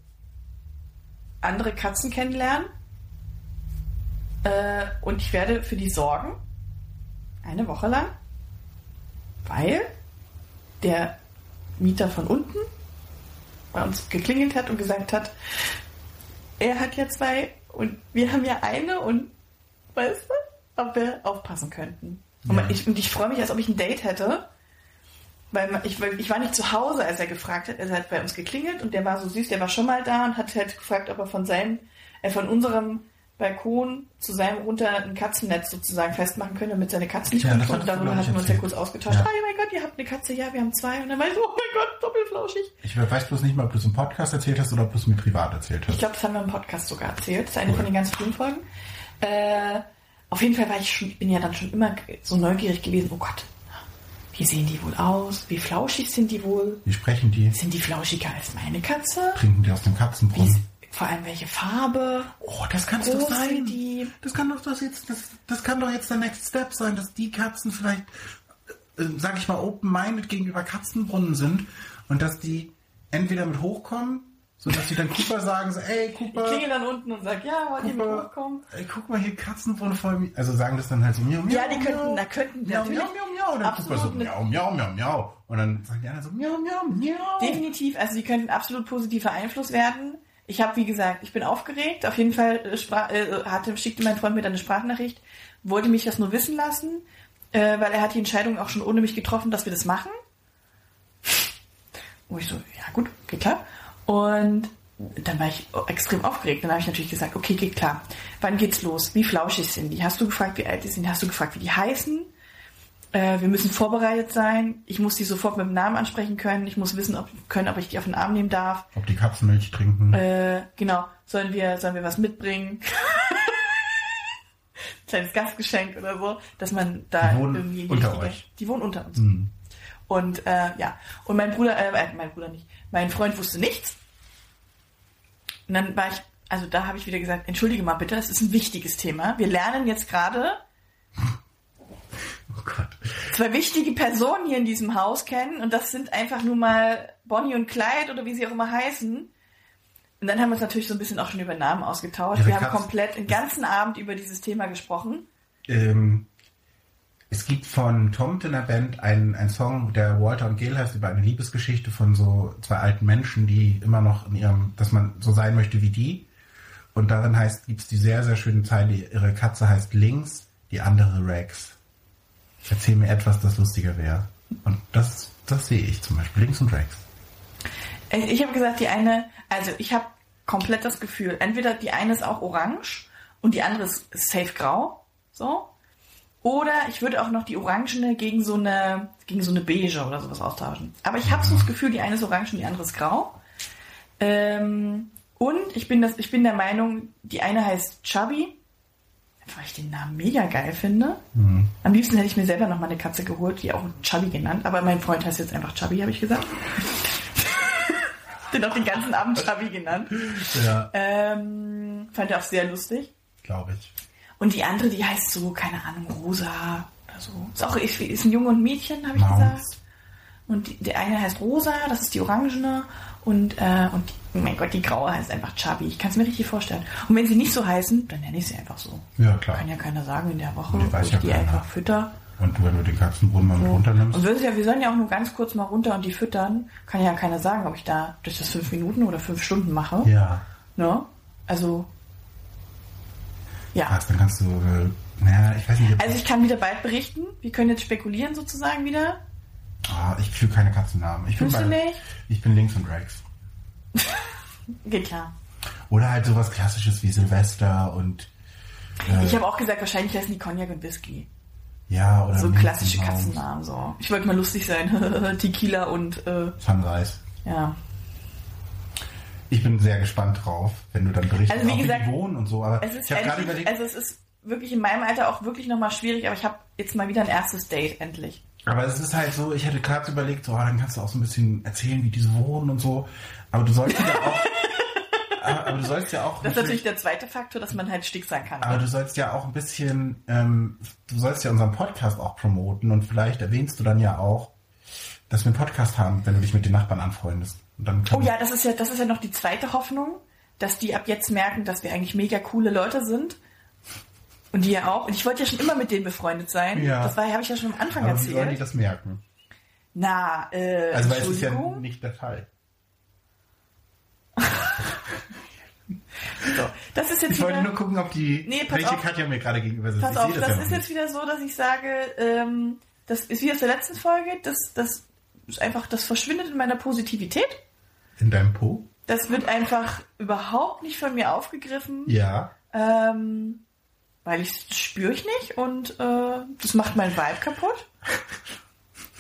andere Katzen kennenlernen. Äh, und ich werde für die sorgen. Eine Woche lang. Weil der Mieter von unten bei uns geklingelt hat und gesagt hat, er hat ja zwei und wir haben ja eine und weißt du, ob wir aufpassen könnten. Und, Ja. ich, und ich freue mich, als ob ich ein Date hätte. Weil ich, ich war nicht zu Hause, als er gefragt hat. Er hat bei uns geklingelt und der war so süß, der war schon mal da und hat halt gefragt, ob er von seinem, äh, von unserem Balkon zu seinem runter ein Katzennetz sozusagen festmachen könnte, damit seine Katze nicht Ja, kommt. Und darüber ich, hatten wir uns ja kurz ausgetauscht. Ja. Ah, mein Gott, ihr habt eine Katze, ja, wir haben zwei. Und dann war ich so, oh mein Gott, doppelflauschig. Ich weiß bloß nicht mal, ob du es im Podcast erzählt hast oder ob du es mir privat erzählt Ich hast. glaube, das haben wir im Podcast sogar erzählt. Das ist eine von den ganz frühen Folgen. Äh, auf jeden Fall war ich schon, ich bin ja dann schon immer so neugierig gewesen. Oh Gott, wie sehen die wohl aus? Wie flauschig sind die wohl? Wie sprechen die? Sind die flauschiger als meine Katze? Trinken die aus dem Katzenbrunnen? Vor allem welche Farbe. Oh, das kann doch sein. die? Das kann doch das jetzt, das, das kann doch jetzt der Next Step sein, dass die Katzen vielleicht, äh, sag ich mal, open-minded gegenüber Katzenbrunnen sind und dass die entweder mit hochkommen, so dass sie dann Cooper sagen, so, ey, Ich Cooper, klingel dann unten und sag, ja, wollt ihr mit Cooper, hochkommen? ey, guck mal hier, Katzenbrunnen voll, mi- also sagen das dann halt so, miau, miau, Ja, die könnten, miau. da könnten Miau, natürlich miau, miau, miau. Und dann Cooper so, miau, miau, miau, miau. Und dann sagen die anderen so, miau, miau, miau. Definitiv, also sie könnten absolut positiver Einfluss werden. Ich habe, wie gesagt, ich bin aufgeregt. Auf jeden Fall äh, sprach, äh, hatte, schickte mein Freund mir dann eine Sprachnachricht, wollte mich das nur wissen lassen, äh, weil er hat die Entscheidung auch schon ohne mich getroffen, dass wir das machen. Wo ich so, ja gut, geht klar. Und dann war ich extrem aufgeregt. Dann habe ich natürlich gesagt, okay, geht klar. Wann geht's los? Wie flauschig sind die? Hast du gefragt, wie alt die sind? Hast du gefragt, wie die heißen? Äh, wir müssen vorbereitet sein. Ich muss die sofort mit dem Namen ansprechen können. Ich muss wissen, ob, können, ob ich die auf den Arm nehmen darf. Ob die Katzen Milch trinken. Äh, genau. Sollen wir, sollen wir was mitbringen? Kleines Gastgeschenk oder so, dass man da Die wohnen irgendwie unter euch. Die wohnen unter uns. Hm. Und äh, ja, und mein Bruder, äh, äh, mein Bruder nicht, mein Freund wusste nichts. Und dann war ich, also da habe ich wieder gesagt, entschuldige mal bitte, das ist ein wichtiges Thema. Wir lernen jetzt gerade Oh Gott. zwei wichtige Personen hier in diesem Haus kennen und das sind einfach nur mal Bonnie und Clyde oder wie sie auch immer heißen. Und dann haben wir uns natürlich so ein bisschen auch schon über Namen ausgetauscht. Ihre wir haben komplett den ganzen Abend über dieses Thema gesprochen. Ähm, es gibt von Tom in der Band einen, einen Song, der Walter und Gail heißt, über eine Liebesgeschichte von so zwei alten Menschen, die immer noch in ihrem, dass man so sein möchte wie die. Und darin heißt, gibt's die sehr, sehr schöne Zeile, ihre Katze heißt Links, die andere Rex. Erzähl mir etwas, das lustiger wäre. Und das, das sehe ich zum Beispiel. Links und Rex. Ich, ich habe gesagt, die eine, also ich habe komplett das Gefühl, entweder die eine ist auch orange und die andere ist safe grau, so. Oder ich würde auch noch die orangene gegen so eine, gegen so eine beige oder sowas austauschen. Aber ich habe so das Gefühl, die eine ist orange und die andere ist grau. Ähm, und ich bin, das, ich bin der Meinung, die eine heißt Chubby, weil ich den Namen mega geil finde. Am liebsten hätte ich mir selber noch mal eine Katze geholt, die auch Chubby genannt, aber mein Freund heißt jetzt einfach Chubby, habe ich gesagt. den auch den ganzen Abend Chubby genannt. Ja, Ähm, fand er auch sehr lustig. glaube ich. Und die andere, die heißt so, keine Ahnung, Rosa oder so. Ist auch ist, ist ein Junge und ein Mädchen, habe ich Maus. gesagt. Und die, der eine heißt Rosa, das ist die Orangene. Und, äh, und die, mein Gott, die Graue heißt einfach Chubby. Ich kann es mir richtig vorstellen. Und wenn sie nicht so heißen, dann nenne ich sie einfach so. Ja, klar. Kann ja keiner sagen in der Woche, weiß ich ja die keiner. einfach fütter. Und wenn du den Katzenbrunnen mal mit runternimmst. Und wir, ja, wir sollen ja auch nur ganz kurz mal runter und die füttern. Kann ja keiner sagen, ob ich da durch das fünf Minuten oder fünf Stunden mache. Ja. Ne? Also, ja. Krass, dann kannst du, äh, naja, ich weiß nicht, Also ich kann wieder bald berichten. Wir können jetzt spekulieren sozusagen wieder. Ah, ich fühle keine Katzennamen. Ich bin, Fühlst du bei- nicht? ich bin links und Rex. Geht klar. Oder halt sowas klassisches wie Silvester und äh, Ich habe auch gesagt, wahrscheinlich heißen die Cognac und Whisky. ja oder So Minz klassische Katzennamen. So. Ich wollte mal lustig sein. Tequila und äh, Sunrise. ja. Ich bin sehr gespannt drauf, wenn du dann berichtest, Also wie gesagt, die wohnen und so. Aber Es ist ich endlich, überlegt, also es ist wirklich in meinem Alter auch wirklich nochmal schwierig, aber ich habe jetzt mal wieder ein erstes Date endlich. aber es ist halt so, ich hätte gerade überlegt, so, ah, dann kannst du auch so ein bisschen erzählen, wie diese wohnen und so. Aber du sollst ja auch, aber, aber du sollst ja auch Das ist natürlich der zweite Faktor, dass man halt stick sein kann. Aber du sollst ja auch ein bisschen, ähm, du sollst ja unseren Podcast auch promoten und vielleicht erwähnst du dann ja auch, dass wir einen Podcast haben, wenn du dich mit den Nachbarn anfreundest. Oh ja, das ist ja, das ist ja noch die zweite Hoffnung, dass die ab jetzt merken, dass wir eigentlich mega coole Leute sind. Und die ja auch. Und ich wollte ja schon immer mit denen befreundet sein. Ja. Das habe ich ja schon am Anfang aber wie sollen die erzählt. das merken? Na, äh, Also weil es ist ja nicht der Fall. so, das ist jetzt Ich wollte wieder, nur gucken, ob die, Nee, welche auf. Katja mir gerade gegenüber sitzt. pass auf, sehe das, ja ist jetzt wieder so, dass ich sage, ähm, das ist wie aus der letzten Folge, das, das ist einfach, das verschwindet in meiner Positivität. In deinem Po? Das wird einfach überhaupt nicht von mir aufgegriffen. Ja. Ähm, weil ich spüre ich nicht und äh, das macht mein Vibe kaputt.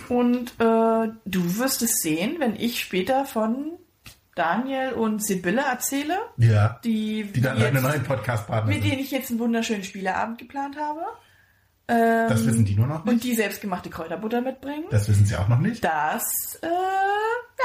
Und äh, du wirst es sehen, wenn ich später von Daniel und Sibylle erzähle, Ja. die, Die dann deine neuen Podcast-Partner mit sind. denen ich jetzt einen wunderschönen Spieleabend geplant habe. Ähm, Das wissen die nur noch Und nicht. die selbstgemachte Kräuterbutter mitbringen. Das wissen sie auch noch nicht. Das, äh,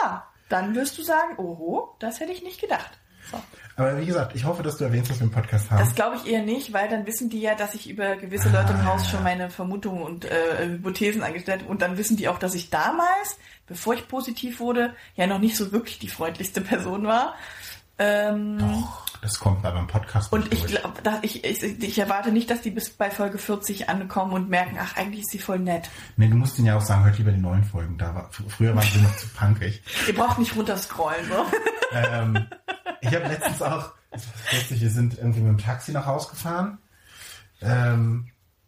ja, dann wirst du sagen, oho, das hätte ich nicht gedacht. So. Aber wie gesagt, ich hoffe, dass du erwähnst, dass wir einen Podcast haben. Das glaube ich eher nicht, weil dann wissen die ja, dass ich über gewisse Leute im Haus schon meine Vermutungen und äh, Hypothesen angestellt habe. Und dann wissen die auch, dass ich damals, bevor ich positiv wurde, ja noch nicht so wirklich die freundlichste Person war. Ähm, Doch, das kommt bei beim Podcast und ich glaube, ich, ich, ich erwarte nicht, dass die bis bei Folge 40 ankommen und merken, ach, eigentlich ist sie voll nett. Nee, du musst ihnen ja auch sagen, hört lieber die neuen Folgen. Da war, fr- früher waren sie noch zu punkig. Ihr braucht nicht runterscrollen, so. ähm, ich habe letztens auch, das lustig, wir sind irgendwie mit dem Taxi nach Hause gefahren. Ähm,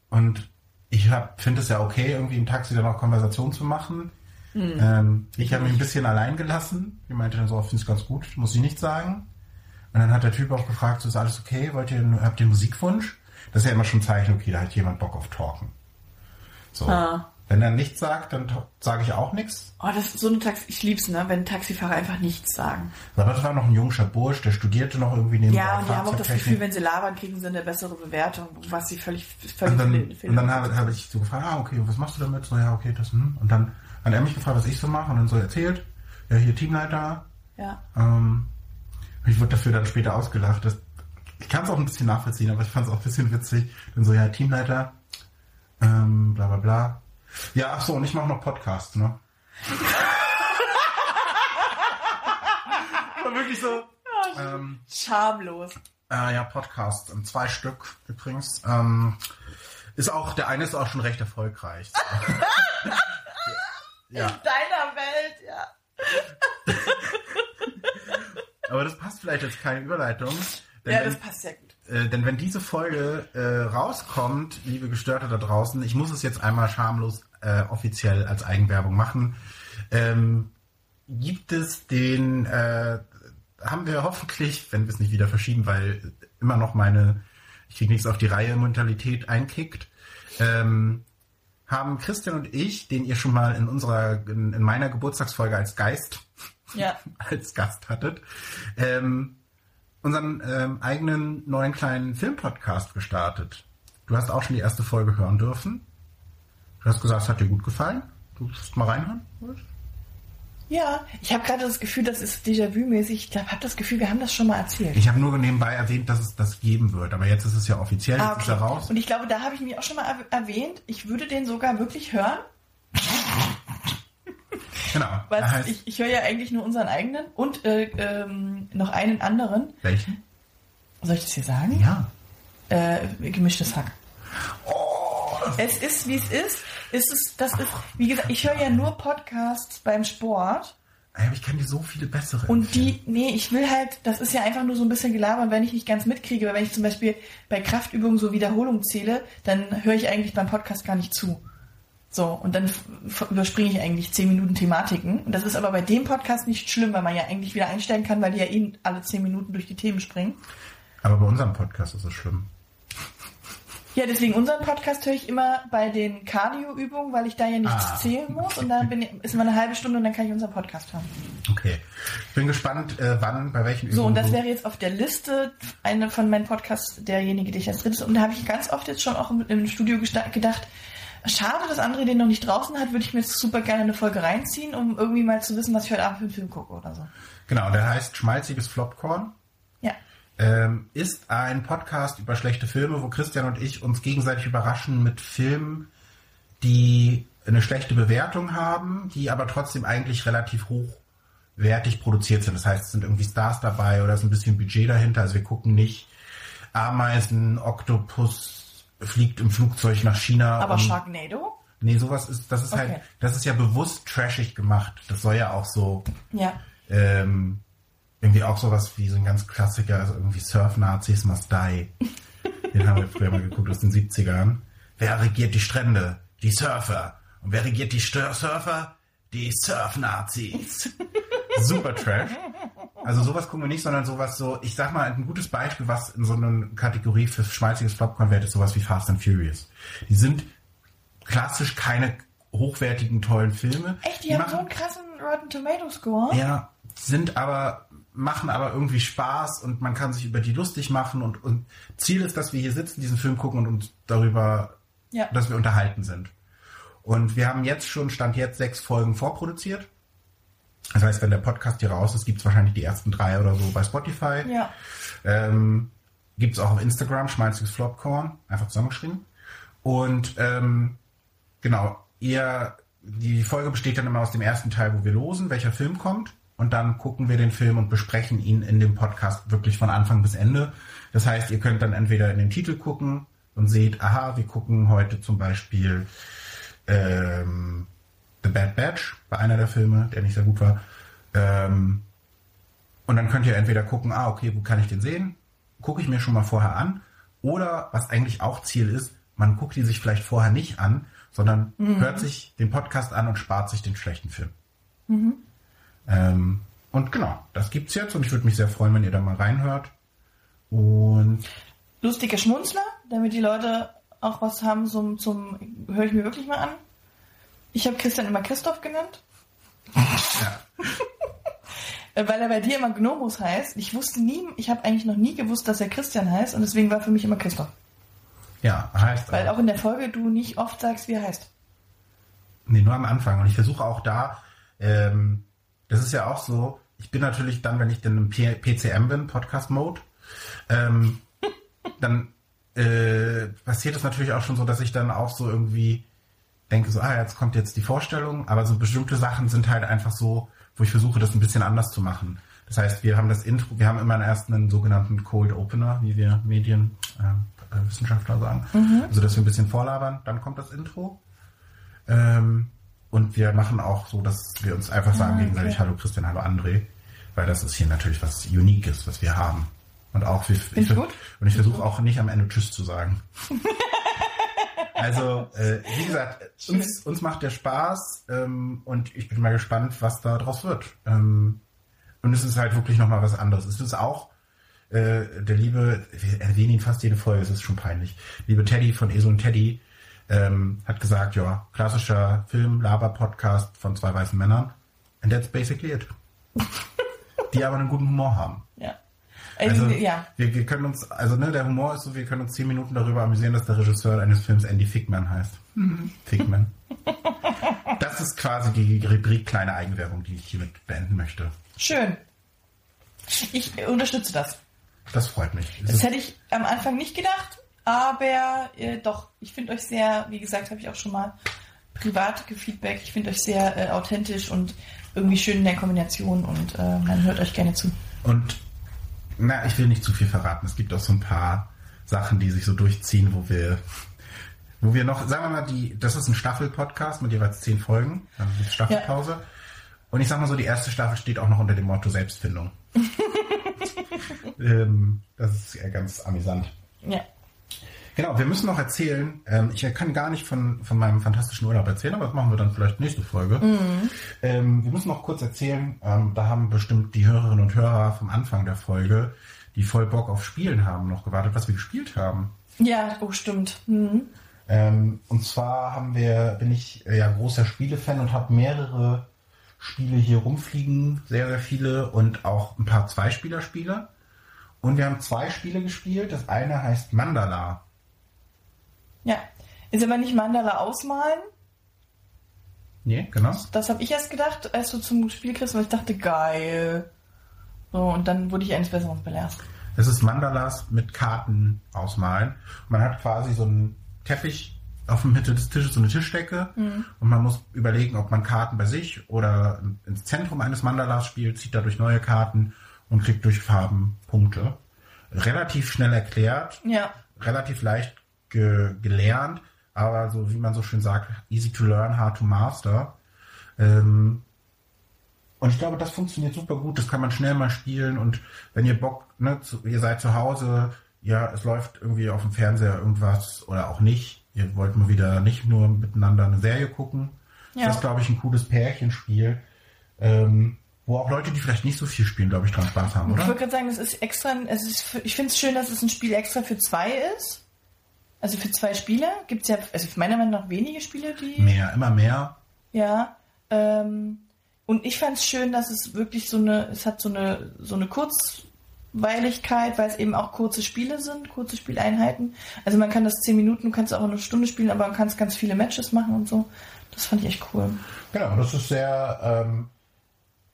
und ich finde es ja okay, irgendwie im Taxi dann auch Konversation zu machen. Ähm, ich habe mich ein bisschen allein gelassen. Die meinte dann so, finde es ganz gut, muss ich nicht sagen. Und dann hat der Typ auch gefragt, so ist alles okay, wollt ihr, habt ihr Musikwunsch? Das ist ja immer schon ein Zeichen, okay, da hat jemand Bock auf Talken. So. Ah. Wenn er nichts sagt, dann sage ich auch nichts. Oh, das ist so eine Taxi, ich lieb's, ne, wenn Taxifahrer einfach nichts sagen. Aber das war noch ein junger Bursch, der studierte noch irgendwie neben Ja, und die haben auch das Gefühl, wenn sie labern, kriegen sie eine bessere Bewertung, was sie völlig, völlig Und dann, und dann habe, habe ich so gefragt, ah, okay, was machst du damit? So, ja, okay, das, hm. Und dann hat er mich gefragt, was ich so mache und dann so erzählt, ja, hier Teamleiter. Ja. Ähm, ich wurde dafür dann später ausgelacht. Das, ich kann es auch ein bisschen nachvollziehen, aber ich fand es auch ein bisschen witzig. Dann so, ja, Teamleiter, ähm, bla bla bla. Ja, ach so, und ich mache noch Podcasts, ne? War wirklich so. Ähm, Schamlos. äh, ja, Podcast. ähm, Zwei Stück übrigens. Ähm, ist auch, der eine ist auch schon recht erfolgreich. ja, In deiner Welt, ja. aber das passt vielleicht als keine Überleitung. Denn, Ja, wenn, das passt sehr gut. äh, denn wenn diese Folge äh, rauskommt, liebe Gestörte da draußen, ich muss es jetzt einmal schamlos äh, offiziell als Eigenwerbung machen, ähm, gibt es den, äh, haben wir hoffentlich, wenn wir es nicht wieder verschieben, weil immer noch meine, ich kriege nichts auf die Reihe, Mentalität einkickt, ähm, haben Christian und ich, den ihr schon mal in unserer, in, in meiner Geburtstagsfolge als Geist, Ja. als Gast hattet, ähm, unseren ähm, eigenen neuen kleinen Filmpodcast gestartet. Du hast auch schon die erste Folge hören dürfen. Du hast gesagt, es hat dir gut gefallen. Du wirst mal reinhören. Ja, ich habe gerade das Gefühl, das ist Déjà-vu-mäßig. Ich habe das Gefühl, wir haben das schon mal erzählt. Ich habe nur nebenbei erwähnt, dass es das geben wird, aber jetzt ist es ja offiziell, jetzt Ah, ist er okay. raus. Und ich glaube, da habe ich mich auch schon mal erw- erwähnt. Ich würde den sogar wirklich hören, Genau. weil heißt, ich, ich höre ja eigentlich nur unseren eigenen und äh, ähm, noch einen anderen. welchen? Soll ich das hier sagen? Ja. Äh, gemischtes Hack. Oh, Es ist, wie es ist. Es ist, das ist, wie gesagt, ich höre ja nur Podcasts beim Sport. Ey, aber ich kann dir so viele bessere. Und die, nee, ich will halt, das ist ja einfach nur so ein bisschen gelabert, wenn ich nicht ganz mitkriege, weil wenn ich zum Beispiel bei Kraftübungen so Wiederholungen zähle, dann höre ich eigentlich beim Podcast gar nicht zu. So, und dann überspringe ich eigentlich zehn Minuten Thematiken. Und das ist aber bei dem Podcast nicht schlimm, weil man ja eigentlich wieder einsteigen kann, weil die ja eh alle zehn Minuten durch die Themen springen. Aber bei unserem Podcast ist es schlimm. Ja, deswegen unseren Podcast höre ich immer bei den Cardio-Übungen, weil ich da ja nichts Ah. zählen muss. Und dann bin ist immer eine halbe Stunde und dann kann ich unseren Podcast hören. Okay. Ich bin gespannt, äh, wann, bei welchen So, und Übungen das wäre jetzt auf der Liste eine von meinen Podcasts, derjenige, der ich als drittes. Und da habe ich ganz oft jetzt schon auch im, im Studio gedacht, schade, dass André den noch nicht draußen hat, würde ich mir jetzt super gerne eine Folge reinziehen, um irgendwie mal zu wissen, was ich heute Abend für einen Film gucke oder so. Genau, der heißt Schmalziges Flopcorn. Ähm, ist ein Podcast über schlechte Filme, wo Christian und ich uns gegenseitig überraschen mit Filmen, die eine schlechte Bewertung haben, die aber trotzdem eigentlich relativ hochwertig produziert sind. Das heißt, es sind irgendwie Stars dabei oder es ist ein bisschen Budget dahinter. Also wir gucken nicht Ameisen, Oktopus fliegt im Flugzeug nach China. Aber Sharknado? Nee, sowas ist, das ist Okay. halt, das ist ja bewusst trashig gemacht. Das soll ja auch so, Ja. ähm, irgendwie auch sowas wie so ein ganz Klassiker, also irgendwie Surf-Nazis must die. Den haben wir früher mal geguckt aus den 70ern. Wer regiert die Strände? Die Surfer. Und wer regiert die Stör Surfer? Die Surf-Nazis. Super Trash. Also sowas gucken wir nicht, sondern sowas so, ich sag mal, ein gutes Beispiel, was in so einer Kategorie für schmalziges Popcorn wäre, ist sowas wie Fast and Furious. Die sind klassisch keine hochwertigen, tollen Filme. Echt, die, haben so einen krassen Rotten Tomato Score? Ja, sind aber, machen aber irgendwie Spaß und man kann sich über die lustig machen und, und Ziel ist, dass wir hier sitzen, diesen Film gucken und uns darüber, Ja. dass wir unterhalten sind. Und wir haben jetzt schon, Stand jetzt, sechs Folgen vorproduziert. Das heißt, wenn der Podcast hier raus ist, gibt es wahrscheinlich die ersten drei oder so bei Spotify. Ja. Ähm, gibt es auch auf Instagram, schmalziges Flopcorn, einfach zusammengeschrieben. Und ähm, genau, ihr, die Folge besteht dann immer aus dem ersten Teil, wo wir losen, welcher Film kommt. Und dann gucken wir den Film und besprechen ihn in dem Podcast wirklich von Anfang bis Ende. Das heißt, ihr könnt dann entweder in den Titel gucken und seht, aha, wir gucken heute zum Beispiel ähm, The Bad Batch bei einer der Filme, der nicht sehr gut war. Ähm, und dann könnt ihr entweder gucken, ah, okay, wo kann ich den sehen? Gucke ich mir schon mal vorher an. Oder, was eigentlich auch Ziel ist, man guckt die sich vielleicht vorher nicht an, sondern Mhm. hört sich den Podcast an und spart sich den schlechten Film. Ähm, und genau, das gibt's jetzt und ich würde mich sehr freuen, wenn ihr da mal reinhört. Und Lustige Schmunzler, damit die Leute auch was haben zum, zum höre ich mir wirklich mal an. Ich habe Christian immer Christoph genannt, ja, weil er bei dir immer Gnomus heißt. Ich wusste nie, ich habe eigentlich noch nie gewusst, dass er Christian heißt und deswegen war für mich immer Christoph. ja heißt Weil auch in der Folge du nicht oft sagst, wie er heißt. Nee, nur am Anfang. Und ich versuche auch da, ähm, das ist ja auch so, ich bin natürlich dann, wenn ich dann im P PCM bin, Podcast Mode, ähm, dann äh, passiert es natürlich auch schon so, dass ich dann auch so irgendwie denke, so, ah, jetzt kommt jetzt die Vorstellung, aber so bestimmte Sachen sind halt einfach so, wo ich versuche, das ein bisschen anders zu machen. Das heißt, wir haben das Intro, wir haben immer erst einen sogenannten Cold Opener, wie wir Medienwissenschaftler äh, sagen. Also, dass wir ein bisschen vorlabern, dann kommt das Intro. Ähm, und wir machen auch so, dass wir uns einfach sagen Ah, okay. gegenseitig Hallo Christian, Hallo André, weil das ist hier natürlich was Uniques, was wir haben. Und auch wir, ich gut. und ich versuche auch nicht am Ende Tschüss zu sagen. also äh, wie gesagt, uns, uns macht der Spaß ähm, und ich bin mal gespannt, was da draus wird. Ähm, und es ist halt wirklich noch mal was anderes. Es ist auch äh, der liebe, wir erwähnen ihn fast jede Folge, es ist schon peinlich. Liebe Teddy von Eso und Teddy ähm, hat gesagt, ja, klassischer Film, Laber-Podcast von zwei weißen Männern. And that's basically it. Die aber einen guten Humor haben. Ja. Also, Also, ja. wir, wir können uns, also ne, der Humor ist so, wir können uns zehn Minuten darüber amüsieren, dass der Regisseur eines Films Andy Fickman heißt. Fickman. Das ist quasi die Rubrik kleine Eigenwerbung, die ich hiermit beenden möchte. Schön. Ich unterstütze das. Das freut mich. Das ist- hätte ich am Anfang nicht gedacht, aber äh, doch, ich finde euch sehr, wie gesagt, habe ich auch schon mal privat gefeedback, ich finde euch sehr äh, authentisch und irgendwie schön in der Kombination und äh, man hört euch gerne zu. Und na, ich will nicht zu viel verraten. Es gibt auch so ein paar Sachen, die sich so durchziehen, wo wir, wo wir noch, sagen wir mal, die, das ist ein Staffel-Podcast mit jeweils zehn Folgen, also die Staffelpause. Und ich sag mal so, die erste Staffel steht auch noch unter dem Motto Selbstfindung. ähm, das ist ja ganz amüsant. Ja. Genau, wir müssen noch erzählen, ähm, ich kann gar nicht von, von meinem fantastischen Urlaub erzählen, aber das machen wir dann vielleicht nächste Folge. Ähm, wir müssen noch kurz erzählen, ähm, da haben bestimmt die Hörerinnen und Hörer vom Anfang der Folge, die voll Bock auf Spielen haben, noch gewartet, was wir gespielt haben. Ja, oh, stimmt. Mhm. Ähm, und zwar haben wir, bin ich äh, ja großer Spielefan und habe mehrere Spiele hier rumfliegen, sehr, sehr viele und auch ein paar Zweispielerspiele. Und wir haben zwei Spiele gespielt. Das eine heißt Mandala. Ja. Ist aber nicht Mandala ausmalen. Nee, genau. Das habe ich erst gedacht, als du zum Spiel kriegst, weil ich dachte, geil. So, und dann wurde ich eines Besseren belehrt. Es ist Mandalas mit Karten ausmalen. Man hat quasi so einen Teppich auf der Mitte des Tisches, so eine Tischdecke. Und man muss überlegen, ob man Karten bei sich oder ins Zentrum eines Mandalas spielt, zieht dadurch neue Karten und kriegt durch Farben Punkte. Relativ schnell erklärt, Ja. relativ leicht ge gelernt, aber so wie man so schön sagt, easy to learn, hard to master. Ähm, und ich glaube, das funktioniert super gut. Das kann man schnell mal spielen. Und wenn ihr Bock, ne, zu, ihr seid zu Hause, ja, es läuft irgendwie auf dem Fernseher irgendwas oder auch nicht. Ihr wollt mal wieder nicht nur miteinander eine Serie gucken. Ja. Das ist, glaube ich, ein cooles Pärchenspiel, ähm, wo auch Leute, die vielleicht nicht so viel spielen, glaube ich, dran Spaß haben, Ich oder? wollte gerade sagen, das ist extra, es ist für, ich finde es schön, dass es ein Spiel extra für zwei ist. Also für zwei Spieler gibt es ja, also meiner Meinung nach wenige Spiele, die. Mehr, immer mehr. Ja. Ähm, und ich fand es schön, dass es wirklich so eine, es hat so eine, so eine Kurzweiligkeit, weil es eben auch kurze Spiele sind, kurze Spieleinheiten. Also man kann das zehn Minuten, du kannst auch eine Stunde spielen, aber man kann ganz viele Matches machen und so. Das fand ich echt cool. Genau, das ist sehr, ähm,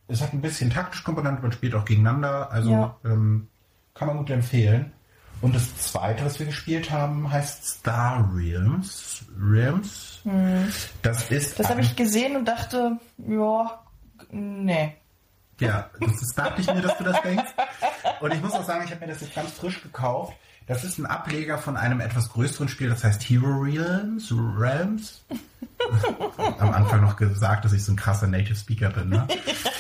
es hat ein bisschen taktische Komponente, man spielt auch gegeneinander, also Ja. ähm, kann man gut empfehlen. Und das zweite, was wir gespielt haben, heißt Star Realms. Realms. Das ist Hm. Das habe ich gesehen und dachte, ja, nee. Ja, das ist, dachte ich mir, dass du das denkst. Und ich muss auch sagen, ich habe mir das jetzt ganz frisch gekauft. Das ist ein Ableger von einem etwas größeren Spiel, das heißt Hero Realms. Realms. Am Anfang noch gesagt, dass ich so ein krasser Native Speaker bin, ne?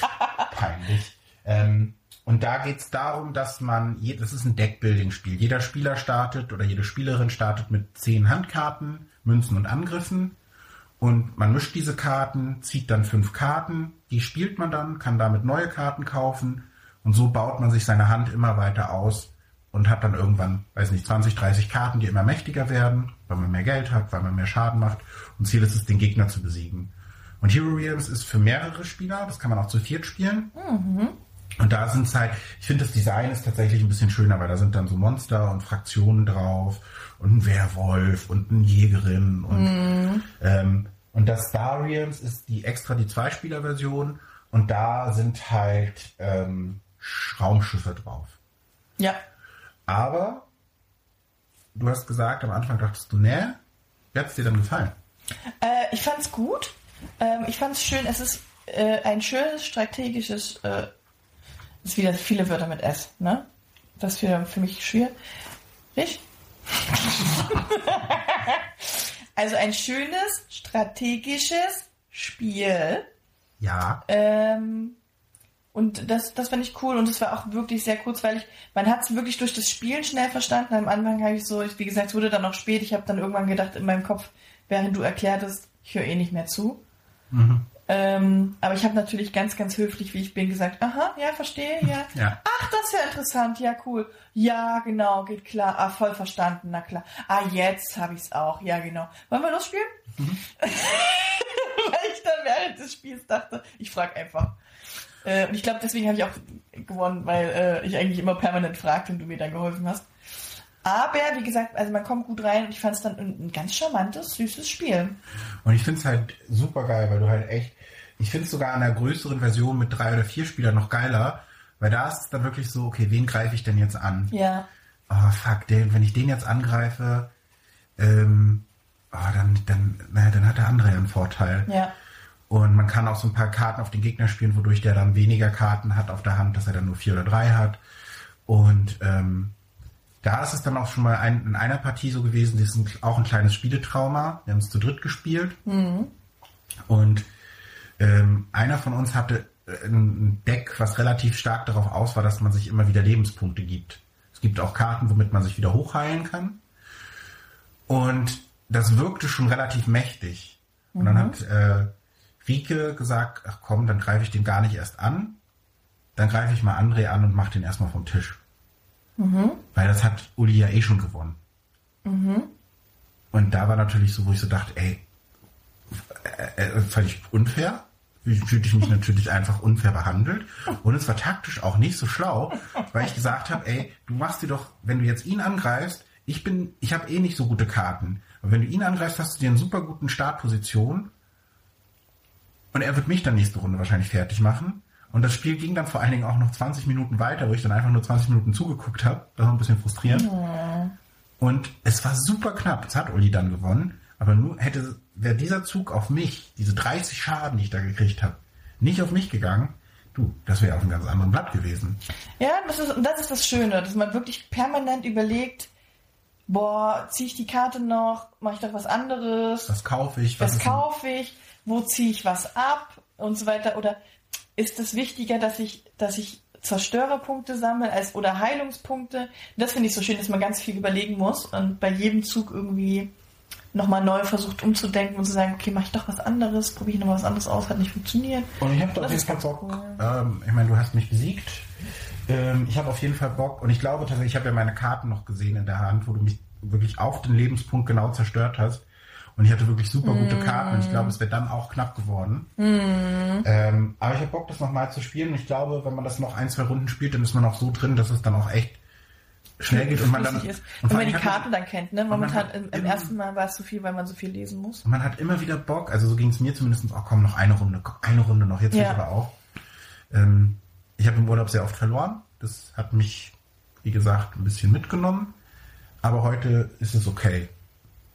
Peinlich. Ähm, und da geht's darum, dass man, das ist ein Deckbuilding-Spiel. Jeder Spieler startet oder jede Spielerin startet mit zehn Handkarten, Münzen und Angriffen. Und man mischt diese Karten, zieht dann fünf Karten, die spielt man dann, kann damit neue Karten kaufen und so baut man sich seine Hand immer weiter aus und hat dann irgendwann, weiß nicht, 20, 30 Karten, die immer mächtiger werden, weil man mehr Geld hat, weil man mehr Schaden macht und Ziel ist es, den Gegner zu besiegen. Und Hero Realms ist für mehrere Spieler, das kann man auch zu viert spielen. Und da sind es halt, ich finde das Design ist tatsächlich ein bisschen schöner, weil da sind dann so Monster und Fraktionen drauf und ein Werwolf und eine Jägerin und ähm, und das Star Realms ist die extra die Zweispieler-Version und da sind halt ähm, Raumschiffe drauf. Ja. Aber du hast gesagt, am Anfang dachtest du, nee, wie hat's dir dann gefallen? Äh, ich fand's gut. Ähm, ich fand's schön. Es ist äh, ein schönes strategisches. Äh, ist wieder viele Wörter mit S, ne? Das ist wieder für mich schwierig. also ein schönes strategisches Spiel. Ja, Ähm, und das, das fand ich cool und es war auch wirklich sehr kurzweilig. Man hat es wirklich durch das Spielen schnell verstanden. Am Anfang habe ich so, wie gesagt, es wurde dann auch spät. Ich habe dann irgendwann gedacht in meinem Kopf, während du erklärtest, ich höre eh nicht mehr zu. Ähm, aber ich habe natürlich ganz, ganz höflich, wie ich bin, gesagt, aha, ja, verstehe, ja. Ja. Ach, das ist ja interessant, ja, cool. Ja, genau, geht klar. Ah, voll verstanden, na klar. Ah, jetzt habe ich es auch, ja, genau. Wollen wir losspielen? Weil ich dann während des Spiels dachte, ich frage einfach. Äh, und ich glaube, deswegen habe ich auch gewonnen, weil äh, ich eigentlich immer permanent fragte und du mir dann geholfen hast. Aber, wie gesagt, also man kommt gut rein und ich fand es dann ein, ein ganz charmantes, süßes Spiel. Und ich finde es halt super geil, weil du halt echt, ich finde es sogar an der größeren Version mit drei oder vier Spielern noch geiler, weil da ist es dann wirklich so, okay, wen greife ich denn jetzt an? Ja. Oh, fuck, den, wenn ich den jetzt angreife, ähm, oh, dann, dann, naja, dann hat der andere ja einen Vorteil. Ja. Und man kann auch so ein paar Karten auf den Gegner spielen, wodurch der dann weniger Karten hat auf der Hand, dass er dann nur vier oder drei hat. Und ähm, da ist es dann auch schon mal ein, in einer Partie so gewesen, das ist ein, auch ein kleines Spieletrauma. Wir haben es zu dritt gespielt. Und ähm, einer von uns hatte äh, ein Deck, was relativ stark darauf aus war, dass man sich immer wieder Lebenspunkte gibt. Es gibt auch Karten, womit man sich wieder hochheilen kann. Und das wirkte schon relativ mächtig. Und dann hat äh, Rike gesagt, ach komm, dann greife ich den gar nicht erst an. Dann greife ich mal André an und mache den erstmal vom Tisch. Weil das hat Uli ja eh schon gewonnen. Und da war natürlich so, wo ich so dachte, ey, äh, äh, völlig unfair. Fühlte ich mich natürlich einfach unfair behandelt. Und es war taktisch auch nicht so schlau, weil ich gesagt habe, ey, du machst dir doch, wenn du jetzt ihn angreifst, ich bin, ich habe eh nicht so gute Karten. Aber wenn du ihn angreifst, hast du dir einen super guten Startposition. Und er wird mich dann nächste Runde wahrscheinlich fertig machen. Und das Spiel ging dann vor allen Dingen auch noch 20 Minuten weiter, wo ich dann einfach nur 20 Minuten zugeguckt habe. Das war ein bisschen frustrierend. Und es war super knapp. Es hat Uli dann gewonnen. Aber nur hätte, wäre dieser Zug auf mich, diese 30 Schaden, die ich da gekriegt habe, nicht auf mich gegangen, du, das wäre auf einem ganz anderen Blatt gewesen. Ja, das ist, und das ist das Schöne, dass man wirklich permanent überlegt, boah, ziehe ich die Karte noch, mache ich doch was anderes, Was kaufe ich? was ist kaufe ich, wo ziehe ich was ab und so weiter. Oder ist es wichtiger, dass ich, dass ich Zerstörerpunkte sammle als oder Heilungspunkte? Das finde ich so schön, dass man ganz viel überlegen muss und bei jedem Zug irgendwie nochmal neu versucht umzudenken und zu sagen, okay, mache ich doch was anderes, probiere ich noch was anderes aus, hat nicht funktioniert. Und ich habe da auf jeden Fall ganz Bock. cool. Ähm, ich meine, du hast mich besiegt. Ähm, ich habe auf jeden Fall Bock. Und ich glaube tatsächlich, ich habe ja meine Karten noch gesehen in der Hand, wo du mich wirklich auf den Lebenspunkt genau zerstört hast. Und ich hatte wirklich super gute Mm. Karten. Und ich glaube, es wäre dann auch knapp geworden. Ähm, aber ich habe Bock, das nochmal zu spielen. Und ich glaube, wenn man das noch ein, zwei Runden spielt, dann ist man auch so drin, dass es dann auch echt schnell geht. Und man dann, ist. und Wenn man die Karten dann kennt, ne? man Momentan hat im, im ersten Mal war es zu viel, weil man so viel lesen muss. Und man hat immer wieder Bock, also so ging es mir zumindest, oh komm, noch eine Runde, eine Runde noch, jetzt Ja. ja. aber auch. Ähm, ich habe im Urlaub sehr oft verloren. Das hat mich, wie gesagt, ein bisschen mitgenommen. Aber heute ist es okay,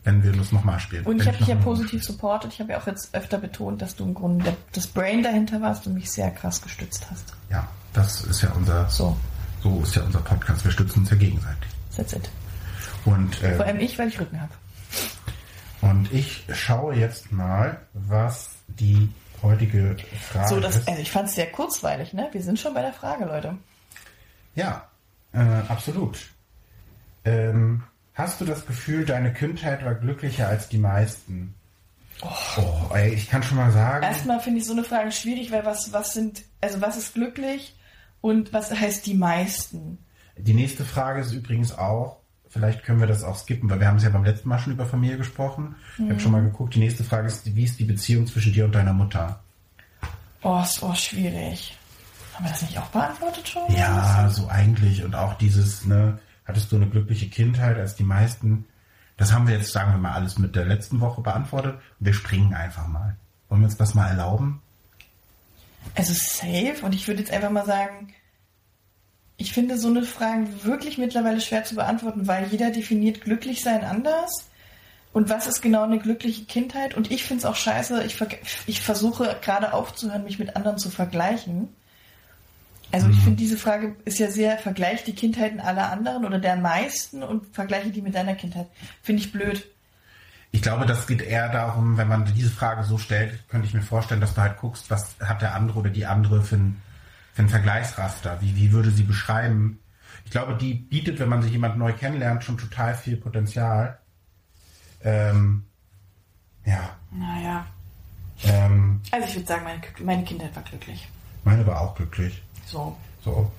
wenn wir das nochmal spielen. Und ich habe dich ja positiv spiele. supportet. Ich habe ja auch jetzt öfter betont, dass du im Grunde das Brain dahinter warst und mich sehr krass gestützt hast. Ja, das ist ja unser, So, so ist ja unser Podcast. Wir stützen uns ja gegenseitig. that's it. Und, Vor äh, allem ich, weil ich Rücken habe. und ich schaue jetzt mal, was die heutige Frage So, das, ist. also ich fand es sehr kurzweilig, ne? Wir sind schon bei der Frage, Leute. Ja, äh, absolut. Ähm, hast du das Gefühl, deine Kindheit war glücklicher als die meisten? Oh, ey, ich kann schon mal sagen. Erstmal finde ich so eine Frage schwierig, weil was, was sind, also was ist glücklich und was heißt die meisten? Die nächste Frage ist übrigens auch, vielleicht können wir das auch skippen, weil wir haben es ja beim letzten Mal schon über Familie gesprochen. Ich habe schon mal geguckt. Die nächste Frage ist, wie ist die Beziehung zwischen dir und deiner Mutter? Oh, ist oh, schwierig. Haben wir das nicht auch beantwortet schon? Ja, so eigentlich. Und auch dieses, ne, hattest du eine glückliche Kindheit als die meisten? Das haben wir jetzt, sagen wir mal, alles mit der letzten Woche beantwortet. Und wir springen einfach mal. Wollen wir uns das mal erlauben? Also safe. Und ich würde jetzt einfach mal sagen, ich finde so eine Frage wirklich mittlerweile schwer zu beantworten, weil jeder definiert glücklich sein anders. Und was ist genau eine glückliche Kindheit? Und ich finde es auch scheiße, ich, ver ich versuche gerade aufzuhören, mich mit anderen zu vergleichen. Also ich finde, diese Frage ist ja sehr, vergleich die Kindheiten aller anderen oder der meisten und vergleiche die mit deiner Kindheit. Finde ich blöd. Ich glaube, das geht eher darum, wenn man diese Frage so stellt, könnte ich mir vorstellen, dass du halt guckst, was hat der andere oder die andere für ein, für ein Vergleichsraster? Wie, wie würde sie beschreiben? Ich glaube, die bietet, wenn man sich jemand neu kennenlernt, schon total viel Potenzial. Ähm, ja, Naja. ähm, Also ich würde sagen, meine, meine Kindheit war glücklich. meine war auch glücklich. So. So.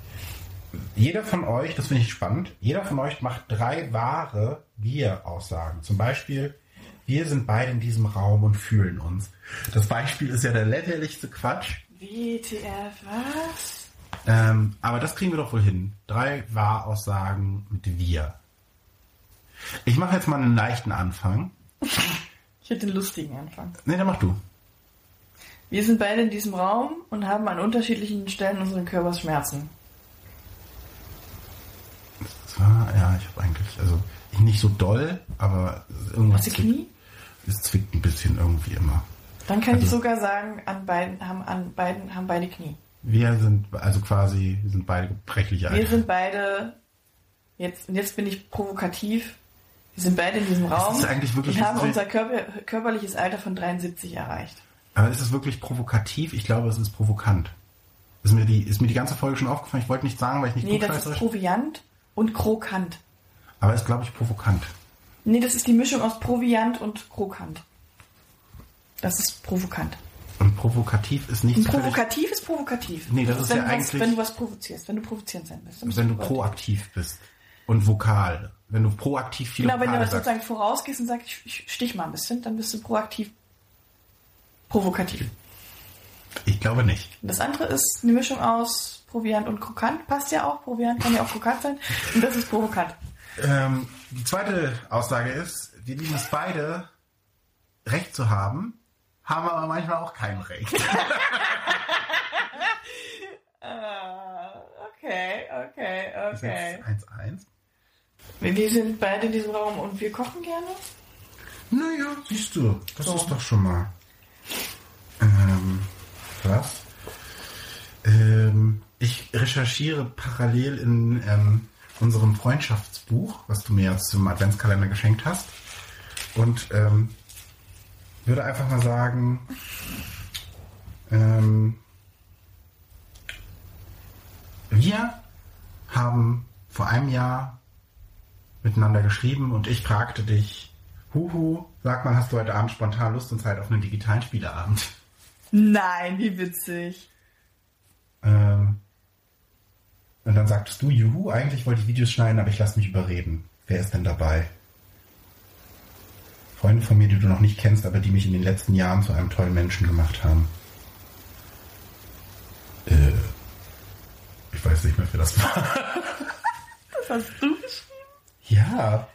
Jeder von euch, das finde ich spannend, jeder von euch macht drei wahre Wir-Aussagen. Zum Beispiel, wir sind beide in diesem Raum und fühlen uns. Das Beispiel ist ja der lächerlichste Quatsch. WTF, was? Ähm, aber das kriegen wir doch wohl hin. Drei Wahraussagen mit wir. Ich mache jetzt mal einen leichten Anfang. Ich hätte den lustigen Anfang. Ne, dann mach du. Wir sind beide in diesem Raum und haben an unterschiedlichen Stellen unseres Körpers Schmerzen. Das war, ja, ich habe eigentlich, also ich nicht so doll, aber irgendwas Hast du Knie? Es zwickt ein bisschen irgendwie immer. Dann kann ich Also- sogar sagen, an beiden haben an beiden haben beide Knie. Wir sind also quasi, wir sind beide gebrechliche Wir sind beide jetzt und jetzt bin ich provokativ. Wir sind beide in diesem Raum ist eigentlich wirklich und haben unser Körper, körperliches Alter von 73 erreicht. Aber ist es wirklich provokativ? Ich glaube, es ist provokant. Ist mir die, ist mir die ganze Folge schon aufgefallen. Ich wollte nicht sagen, weil ich nicht Nee, das ist Proviant und Krokant. Aber ist, glaube ich, provokant. Nee, das ist die Mischung aus Proviant und Krokant. Das ist provokant. Und provokativ ist nicht Provokativ ist provokativ. Nee, das ist wenn ja du was, eigentlich- Wenn du was provozierst, wenn du provozierend sein willst. wenn du proaktiv. bist. Und vokal. Wenn du proaktiv viele Genau, wenn du das sozusagen vorausgehst und sagst, ich- ich stich mal ein bisschen, dann bist du proaktiv provokativ. Ich glaube nicht. Das andere ist eine Mischung aus Proviant und Krokant. Passt ja auch. Proviant kann ja auch krokant sein. Und das ist provokant. Ähm, die zweite Aussage ist, wir lieben es beide, Recht zu haben, haben aber manchmal auch kein Recht. okay, okay, Das ist jetzt 1-1. Wir sind beide in diesem Raum und wir kochen gerne. Naja, siehst du, das So. ist doch schon mal. Ähm, was? Ähm, ich recherchiere parallel in ähm, unserem Freundschaftsbuch, was du mir jetzt zum Adventskalender geschenkt hast. Und ähm, würde einfach mal sagen, ähm, wir haben vor einem Jahr miteinander geschrieben und ich fragte dich, Huhu, sag mal, hast du heute Abend spontan Lust und Zeit auf einen digitalen Spieleabend? Nein, wie witzig. Ähm, und dann sagtest du, Juhu, eigentlich wollte ich Videos schneiden, aber ich lasse mich überreden. Wer ist denn dabei? Freunde von mir, die du noch nicht kennst, aber die mich in den letzten Jahren zu einem tollen Menschen gemacht haben. Äh, ich weiß nicht mehr, wer das war. Das hast du geschrieben? Ja,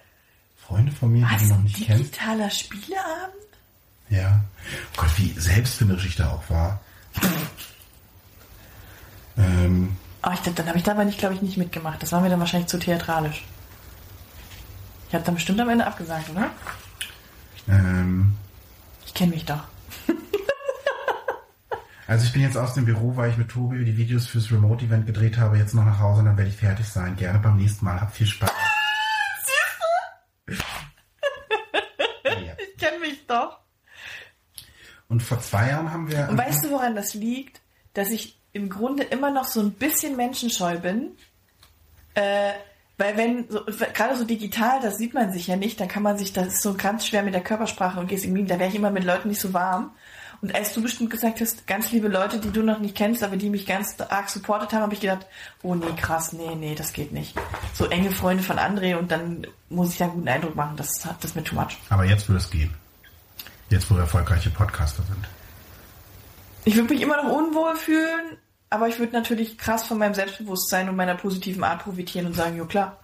Freunde von mir, die Was? du noch nicht kennst. Digitaler Spieleabend? Ja. Oh Gott, wie selbstfinderisch ich da auch war. Ähm, Oh, ich, dann habe ich dabei nicht, glaube ich, nicht mitgemacht. Das war mir dann wahrscheinlich zu theatralisch. Ich habe dann bestimmt am Ende abgesagt, oder? ähm, Ich kenne mich doch. also ich bin jetzt aus dem Büro, weil ich mit Tobi die Videos fürs Remote-Event gedreht habe, jetzt noch nach Hause und dann werde ich fertig sein. Gerne beim nächsten Mal. Hab viel Spaß. ja. Ich kenne mich doch. Und vor zwei Jahren haben wir... Und weißt du, woran das liegt? Dass ich im Grunde immer noch so ein bisschen menschenscheu bin. Äh, weil wenn, so, gerade so digital, das sieht man sich ja nicht, dann kann man sich, das ist so ganz schwer mit der Körpersprache und Gestik, da wäre ich immer mit Leuten nicht so warm. Und als du bestimmt gesagt hast, ganz liebe Leute, die du noch nicht kennst, aber die mich ganz arg supportet haben, habe ich gedacht, oh nee, krass, nee, nee, das geht nicht. So enge Freunde von André und dann muss ich da einen guten Eindruck machen, das, das ist mir too much. Aber jetzt würde es gehen. Jetzt, wo wir erfolgreiche Podcaster sind. Ich würde mich immer noch unwohl fühlen, aber ich würde natürlich krass von meinem Selbstbewusstsein und meiner positiven Art profitieren und sagen, jo klar,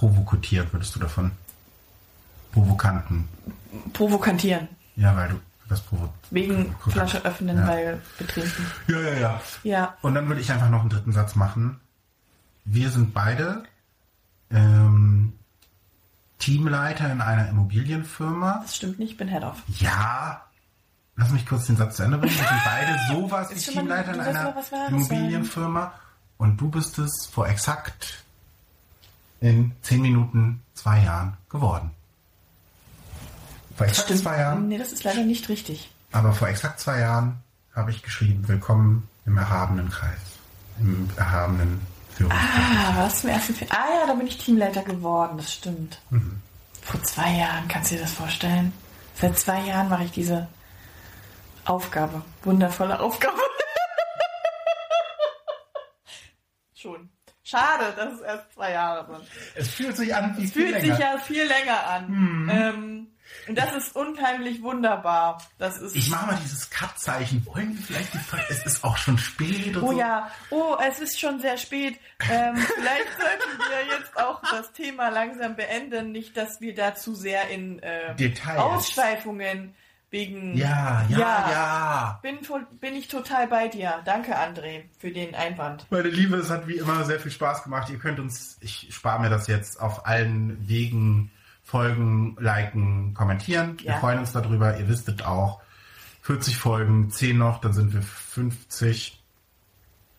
Provokotiert würdest du davon. Provokanten. provokantieren. Ja, weil du das provo Wegen Flasche öffnen, ja. weil betrinken. Ja, ja, ja. Ja. Und dann würde ich einfach noch einen dritten Satz machen. Wir sind beide ähm, Teamleiter in einer Immobilienfirma. Das stimmt nicht, ich bin Head of. Ja, lass mich kurz den Satz zu Ende bringen. Wir sind beide sowas mal- Teamleiter in einer was Immobilienfirma. Und du bist es vor exakt in zehn Minuten zwei Jahren geworden. Vor exakt zwei Jahren. Nee, das ist leider nicht richtig. Aber vor exakt zwei Jahren habe ich geschrieben, willkommen im erhabenen Kreis. Im erhabenen Führungskreis. Ah, war das zum ersten Film? Ah ja, da bin ich Teamleiter geworden, das stimmt. Mhm. Vor zwei Jahren, kannst du dir das vorstellen? Seit zwei Jahren mache ich diese Aufgabe. Wundervolle Aufgabe. Schon. Schade, dass es erst zwei Jahre sind. Es fühlt sich an wie Es viel fühlt länger. sich ja viel länger an. Mhm. Ähm, und das ist unheimlich wunderbar. Das ist. Ich mache mal dieses Cut-Zeichen. Wollen wir vielleicht die Folge? Es ist auch schon spät und Oh so. ja, oh, es ist schon sehr spät. Ähm, vielleicht sollten wir jetzt auch das Thema langsam beenden. Nicht, dass wir da zu sehr in äh, Details. Ausschweifungen wegen. Ja, ja, Ja. ja. Bin, bin ich total bei dir. Danke, André, für den Einwand. Meine Liebe, es hat wie immer sehr viel Spaß gemacht. Ihr könnt uns, ich spare mir das jetzt, auf allen Wegen folgen, liken, kommentieren. Wir Ja. freuen uns darüber. Ihr wisstet auch, 40 Folgen, 10 noch, dann sind wir 50.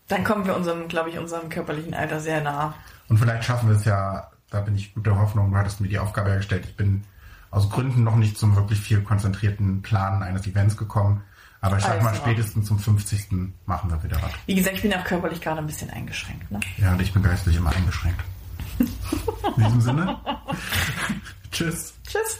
Dann kommen wir unserem, glaube ich, unserem körperlichen Alter sehr nah. Und vielleicht schaffen wir es ja, da bin ich guter Hoffnung, du hattest mir die Aufgabe hergestellt. Ich bin aus Gründen noch nicht zum wirklich viel konzentrierten Planen eines Events gekommen. Aber ich sag mal, spätestens zum 50. machen wir wieder was. Wie gesagt, ich bin auch körperlich gerade ein bisschen eingeschränkt. Ne? Ja, und ich bin geistlich immer eingeschränkt. In diesem Sinne. Tschüss. Tschüss.